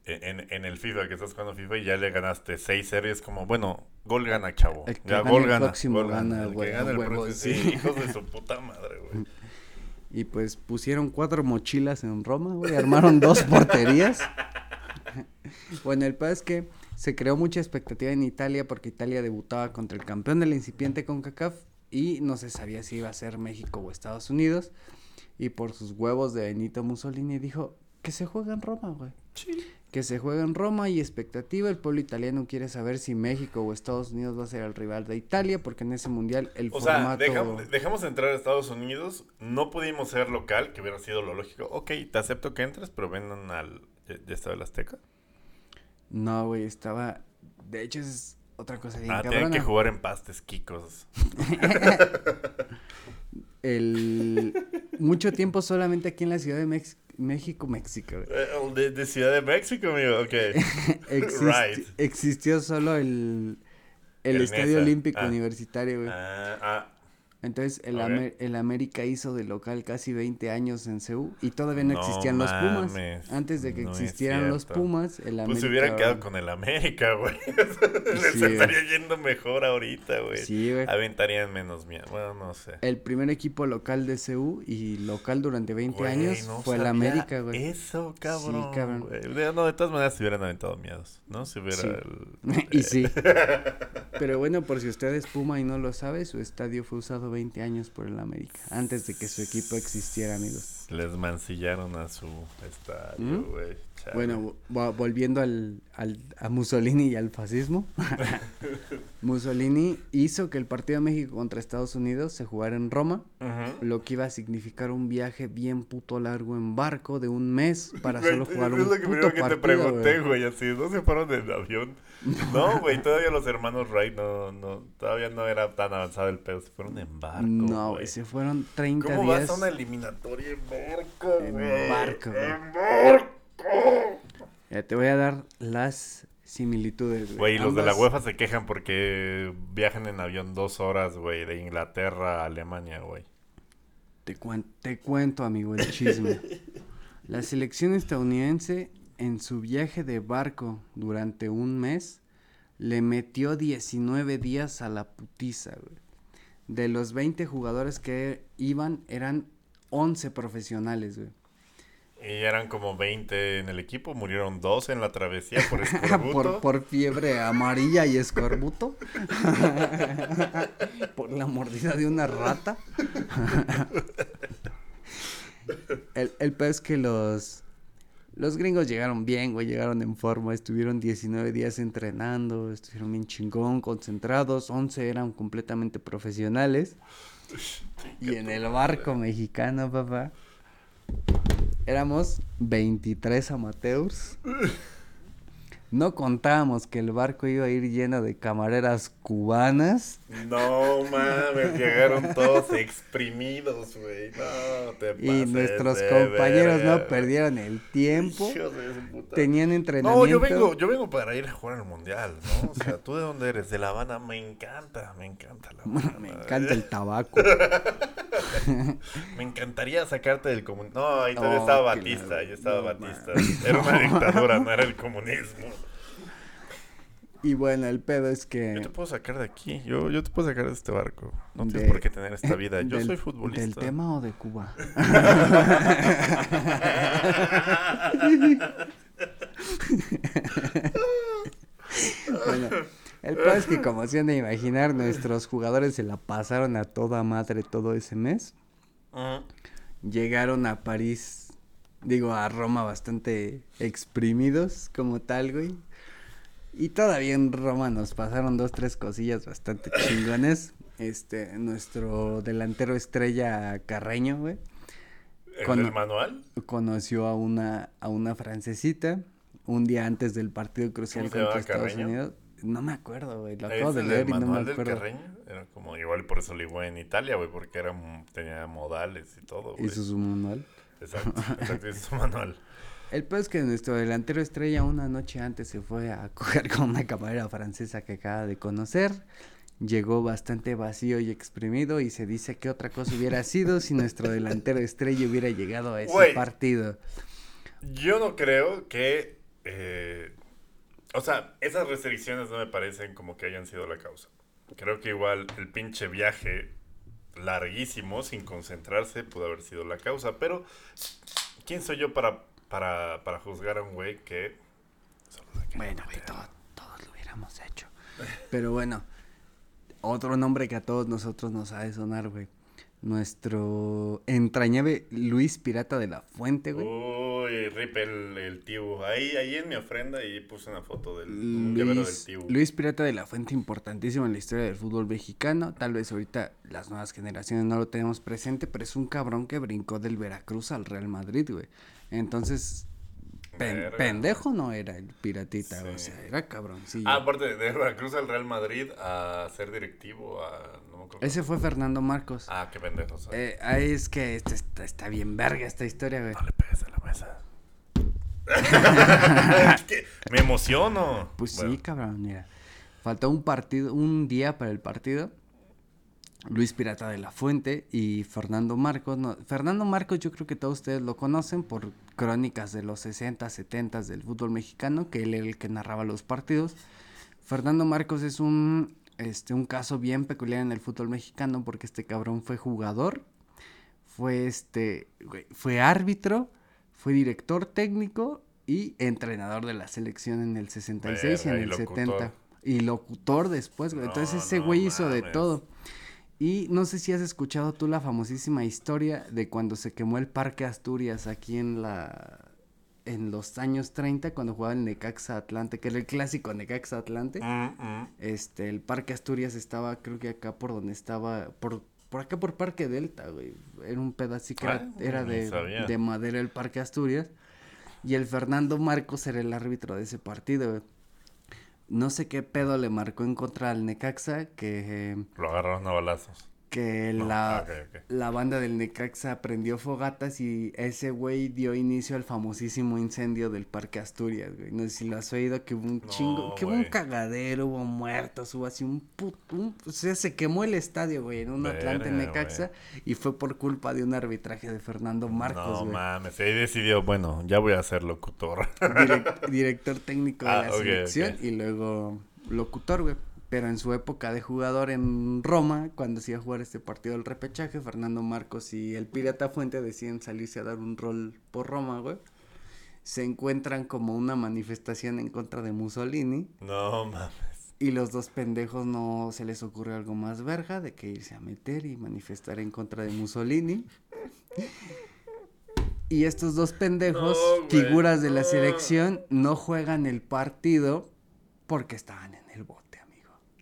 en, en el FIFA, que estás jugando FIFA y ya le ganaste seis series, como, bueno, gol gana, chavo. El que ya, gane gol el gana. próximo gol gana, El güey, que a gane el huevo, próximo. sí. Sí, hijos de su puta madre, güey. Y pues pusieron cuatro mochilas en Roma, güey. Armaron dos porterías. bueno, el peor es que se creó mucha expectativa en Italia porque Italia debutaba contra el campeón del incipiente con CACAF y no se sabía si iba a ser México o Estados Unidos. Y por sus huevos de Benito Mussolini dijo que se juega en Roma, güey. Que se juega en Roma y expectativa. El pueblo italiano quiere saber si México o Estados Unidos va a ser el rival de Italia porque en ese mundial el O sea, formato... dejamos, dejamos entrar a Estados Unidos, no pudimos ser local, que hubiera sido lo lógico. Ok, te acepto que entres, pero vendan al... ¿Ya, ya estaba el Azteca? No, güey, estaba... De hecho, es otra cosa bien Ah, tienen que jugar en pastes, Kikos. El... Mucho tiempo solamente aquí en la Ciudad de Mex- México, México. Eh, De, de Ciudad de México, amigo. Ok. Exist- Right. Existió solo el, el, El Estadio Nesa. Olímpico Ah. Universitario, güey. Ah, ah, Entonces, el. Amer- el América hizo de local casi 20 años en CEU y todavía no No existían los Pumas. Antes de que no existieran los. Pumas, el América... pues se hubieran quedado con el América, güey. Les Sí, estaría yendo mejor ahorita, güey. Sí, güey. Aventarían menos miedo. Bueno, no sé. El primer equipo local de CEU y local durante 20 Güey, años no fue el América, güey. Eso, cabrón. cabrón. güey. De- No, de todas maneras se hubieran aventado miedos, ¿no? Si hubiera Sí. el... y sí. Pero bueno, por si usted es Puma y no lo sabe, su estadio fue usado 20 años por el América, antes de que su equipo existiera, amigos. Les mancillaron a su estadio, ¿Mm? güey. Bueno, vo- volviendo al, al- a Mussolini y al fascismo. Mussolini hizo que el partido de México contra Estados Unidos se jugara en Roma, lo que iba a significar un viaje bien puto largo en barco de un mes para solo jugar es un lo que primero que te partido, pregunté, güey, así, ¿no se fueron en avión? No, güey, todavía los hermanos Wright no, no, todavía no era tan avanzado el pedo, se fueron en barco, No, güey. se fueron 30 ¿Cómo días. vas a una eliminatoria en barco, En güey? barco. En barco. Ya te voy a dar las similitudes, Güey, los de la UEFA se quejan porque viajan en avión dos horas, güey, de Inglaterra a Alemania, güey. Te, cuen- te cuento, amigo, el chisme. La selección estadounidense en su viaje de barco durante un mes le metió 19 días a la putiza, güey. De los 20 jugadores que iban, eran 11 profesionales, güey. Y eran como 20 en el equipo, murieron dos en la travesía por escorbuto. por, por fiebre amarilla y escorbuto. por la mordida de una rata. el, el peor es que los, los gringos llegaron bien, güey, llegaron en forma, estuvieron 19 días entrenando, estuvieron bien chingón, concentrados, 11 eran completamente profesionales. Y en el barco mexicano, papá, éramos 23 amateurs. No contábamos que el barco iba a ir lleno de camareras cubanas. No mames, llegaron todos exprimidos, güey. No, te Y pases nuestros de compañeros no perdieron el tiempo. Puta. Tenían entrenamiento. No, yo vengo, yo vengo para ir a jugar al mundial, ¿no? O sea, ¿tú de dónde eres? De La Habana, me encanta, me encanta La Habana. Me encanta el tabaco. Me encantaría sacarte del comunismo. No, ahí Oh, estaba Batista, la- ahí estaba no, Batista. Era una dictadura, no era el comunismo. Y bueno, el pedo es Yo que. te puedo sacar de aquí, yo, yo te puedo sacar de este barco. No tienes De- por qué tener esta vida. Yo del- soy futbolista. ¿Del tema o de Cuba? bueno, el pedo es que, como se han de imaginar, nuestros jugadores se la pasaron a toda madre todo ese mes. Ujú. Llegaron a París, digo, a Roma bastante exprimidos como tal, güey. Y todavía en Roma nos pasaron dos, tres cosillas bastante chingones. Este, nuestro delantero estrella Carreño, güey, ¿El del manual? conoció a una, a una francesita un día antes del partido crucial ¿Cómo se contra Estados Carreño? Unidos. No me acuerdo, güey, lo ¿Es acabo de leer y no me acuerdo. Carreño? Era como, igual por eso ligó en Italia, güey, porque era, tenía modales y todo, güey. Hizo su manual. Exacto, exacto, hizo su manual. El peor es que nuestro delantero estrella una noche antes se fue a coger con una camarera francesa que acaba de conocer. Llegó bastante vacío y exprimido y se dice que otra cosa hubiera sido si nuestro delantero estrella hubiera llegado a ese partido. Yo no creo que... eh, o sea, esas restricciones no me parecen como que hayan sido la causa. Creo que igual el pinche viaje larguísimo, sin concentrarse, pudo haber sido la causa. Pero, ¿quién soy yo para, para, para juzgar a un güey que... Bueno, que todo- todos lo hubiéramos hecho. Pero bueno, otro nombre que a todos nosotros nos ha de sonar, güey. Nuestro entrañable Luis Pirata de la Fuente, güey. Uy, rip el, el tío. Ahí, ahí en mi ofrenda y puse una foto del llavero. Luis Pirata de la Fuente, importantísimo en la historia del fútbol mexicano. Tal vez ahorita las nuevas generaciones no lo tenemos presente, pero es un cabrón que brincó del Veracruz al Real Madrid, güey. Entonces, Pen- pendejo no era el piratita, Sí. o sea, era cabroncillo. Ah, aparte de Veracruz al Real Madrid a ser directivo, a... No me acuerdo. Ese fue Fernando Marcos. Ah, qué pendejo soy. Eh, ahí es que esta- está, está bien verga esta historia, güey. No le pegues a la mesa. Me emociono. Pues Bueno, sí, cabrón, mira. Faltó un partido, un día para el partido. Luis Pirata de la Fuente y Fernando Marcos. no, Fernando Marcos yo creo que todos ustedes lo conocen por crónicas de los 60, 70 del fútbol mexicano, que él era el que narraba los partidos. Fernando Marcos es un, este, un caso bien peculiar en el fútbol mexicano porque este cabrón fue jugador, fue, este, fue árbitro, fue director técnico y entrenador de la selección en el 66 y en y el locutor. 70. Y locutor después, güey. Entonces ese no güey hizo de todo. Y no sé si has escuchado tú la famosísima historia de cuando se quemó el Parque Asturias aquí en la en los años 30 cuando jugaba el Necaxa Atlante, que era el clásico Necaxa Atlante. mm. Este, el Parque Asturias estaba creo que acá por donde estaba por por acá por Parque Delta, güey. Era un pedacito que era, Ah, era de, de madera el Parque Asturias. Y el Fernando Marcos era el árbitro de ese partido, güey. No sé qué pedo le marcó en contra al Necaxa, que, eh, Lo agarraron a balazos. Que No, la, la banda del Necaxa prendió fogatas y ese güey dio inicio al famosísimo incendio del Parque Asturias, güey. No sé si lo has oído, que hubo un No, chingo, que hubo un cagadero, hubo muertos, hubo así un puto, un- o sea, se quemó el estadio, güey, en un Atlante Necaxa y fue por culpa de un arbitraje de Fernando Marcos, no mames, ahí decidió, bueno, ya voy a ser locutor. direc- director técnico de Ah, la selección y luego locutor, güey. Pero en su época de jugador en Roma, cuando se iba a jugar este partido del repechaje, Fernando Marcos y el Pirata Fuente deciden salirse a dar un rol por Roma, güey. Se encuentran como una manifestación en contra de Mussolini no mames. y los dos pendejos no se les ocurre algo más verga de que irse a meter y manifestar en contra de Mussolini. Y estos dos pendejos, No, güey, figuras de la selección, no juegan el partido porque estaban en.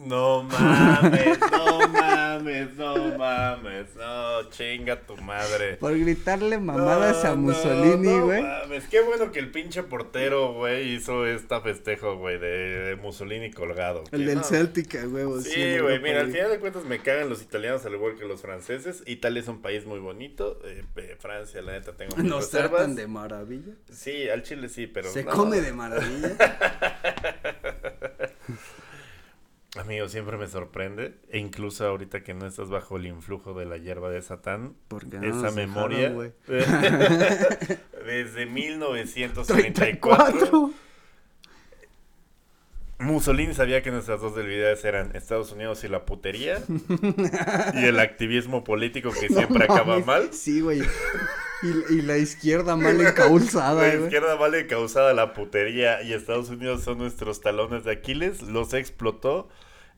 No mames, no mames, no mames, no, chinga tu madre. Por gritarle mamadas No, a no, Mussolini, no güey. mames, qué bueno que el pinche portero, güey, hizo esta festejo, güey, de, de Mussolini colgado. el del no. Celtic, a huevo. Sí, en güey, mira, al final de cuentas me cagan los italianos al igual que los franceses. Italia es un país muy bonito. eh, eh, Francia, la neta, tengo Nos tratan de maravilla. Sí, al Chile sí, pero. Se no. come de maravilla. Amigo, siempre me sorprende. E incluso ahorita que no estás bajo el influjo de la hierba de Satán, no esa dejaron, memoria. güey. desde 1934. 34. Mussolini sabía que nuestras dos debilidades eran Estados Unidos y la putería y el activismo político que siempre No acaba mal. Sí, güey. Y, y la izquierda mal encauzada, La güey. izquierda vale causada la putería y Estados Unidos son nuestros talones de Aquiles. Los explotó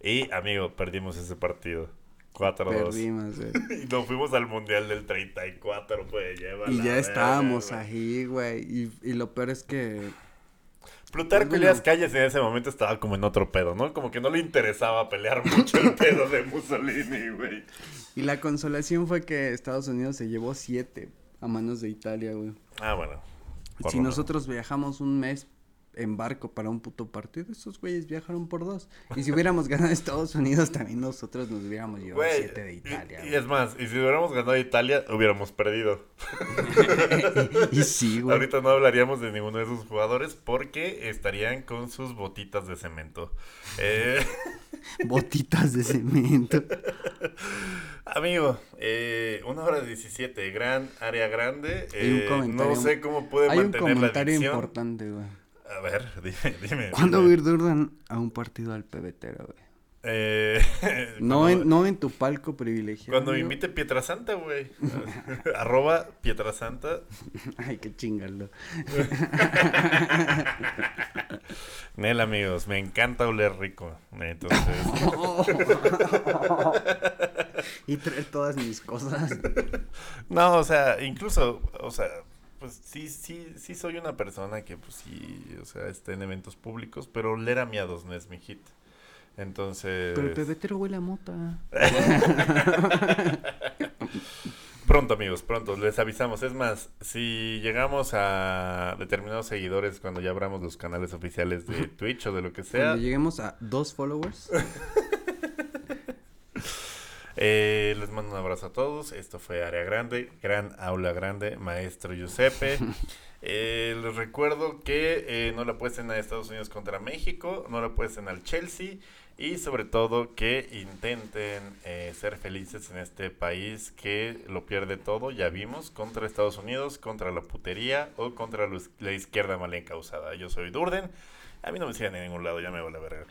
y, amigo, perdimos ese partido. 4-2. Perdimos, güey. Y nos fuimos al Mundial del 34, pues. lleva Y ya estábamos güey. ahí, güey. Y, y lo peor es que. Plutarco Pues bueno. Calles en ese momento estaba como en otro pedo, ¿no? Como que no le interesaba pelear mucho el pedo de Mussolini, güey. Y la consolación fue que Estados Unidos se llevó siete a manos de Italia, güey. Ah, bueno. Si nosotros viajamos un mes en barco para un puto partido, esos güeyes viajaron por dos. Y si hubiéramos ganado Estados Unidos, también nosotros nos hubiéramos llevado Güey, siete de Italia. y, es más, y si hubiéramos ganado Italia, hubiéramos perdido. y sí, güey. Ahorita no hablaríamos de ninguno de esos jugadores porque estarían con sus botitas de cemento. Eh, Botitas de cemento. Amigo, eh, una hora diecisiete, gran área grande. Hay un eh, comentario- no sé cómo puede Hay un mantener la comentario importante, güey. A ver, dime, dime. ¿Cuándo dime. ir Durdan a un partido al pebetero, güey? Eh, No cuando- en, no en tu palco privilegiado. Cuando me invite Pietrasanta, güey. Arroba Pietrasanta. Ay, qué chingalo. Nel, amigos, me encanta oler rico. Entonces, y traer todas mis cosas. no, o sea, incluso, o sea, pues sí, sí, sí soy una persona que, pues sí, o sea, está en eventos públicos, pero oler a miados no es mi hit. Entonces, Pero el pebetero huele a mota. Pronto, amigos, pronto, les avisamos. Es más, si llegamos a determinados seguidores cuando ya abramos los canales oficiales de Twitch o de lo que sea, Cuando lleguemos a dos followers, eh, les mando un abrazo a todos. Esto fue Área Grande, Gran Aula Grande, Maestro Giuseppe. Eh, les recuerdo que eh, no le apuesten a Estados Unidos contra México, no le apuesten al Chelsea y sobre todo que intenten eh, ser felices en este país que lo pierde todo, ya vimos, contra Estados Unidos, contra la putería o contra la izquierda mal encausada. Yo soy Durden, a mí no me sigan en ningún lado, ya me vale verga.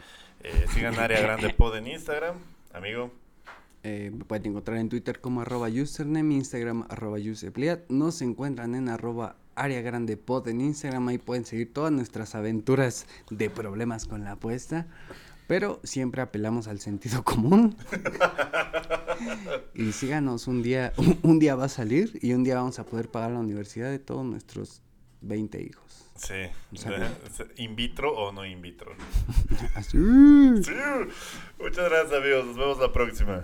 Eh, sigan Área Grande Pod en Instagram, amigo. Eh, me pueden encontrar en Twitter como arroba username, Instagram arroba usepliat. Nos encuentran en arroba área grande pod en Instagram. Ahí pueden seguir todas nuestras aventuras de problemas con la apuesta. Pero siempre apelamos al sentido común. y síganos, un día, un día va a salir y un día vamos a poder pagar la universidad de todos nuestros 20 hijos. Sí, in vitro o no in vitro. Sí. Muchas gracias amigos, nos vemos la próxima.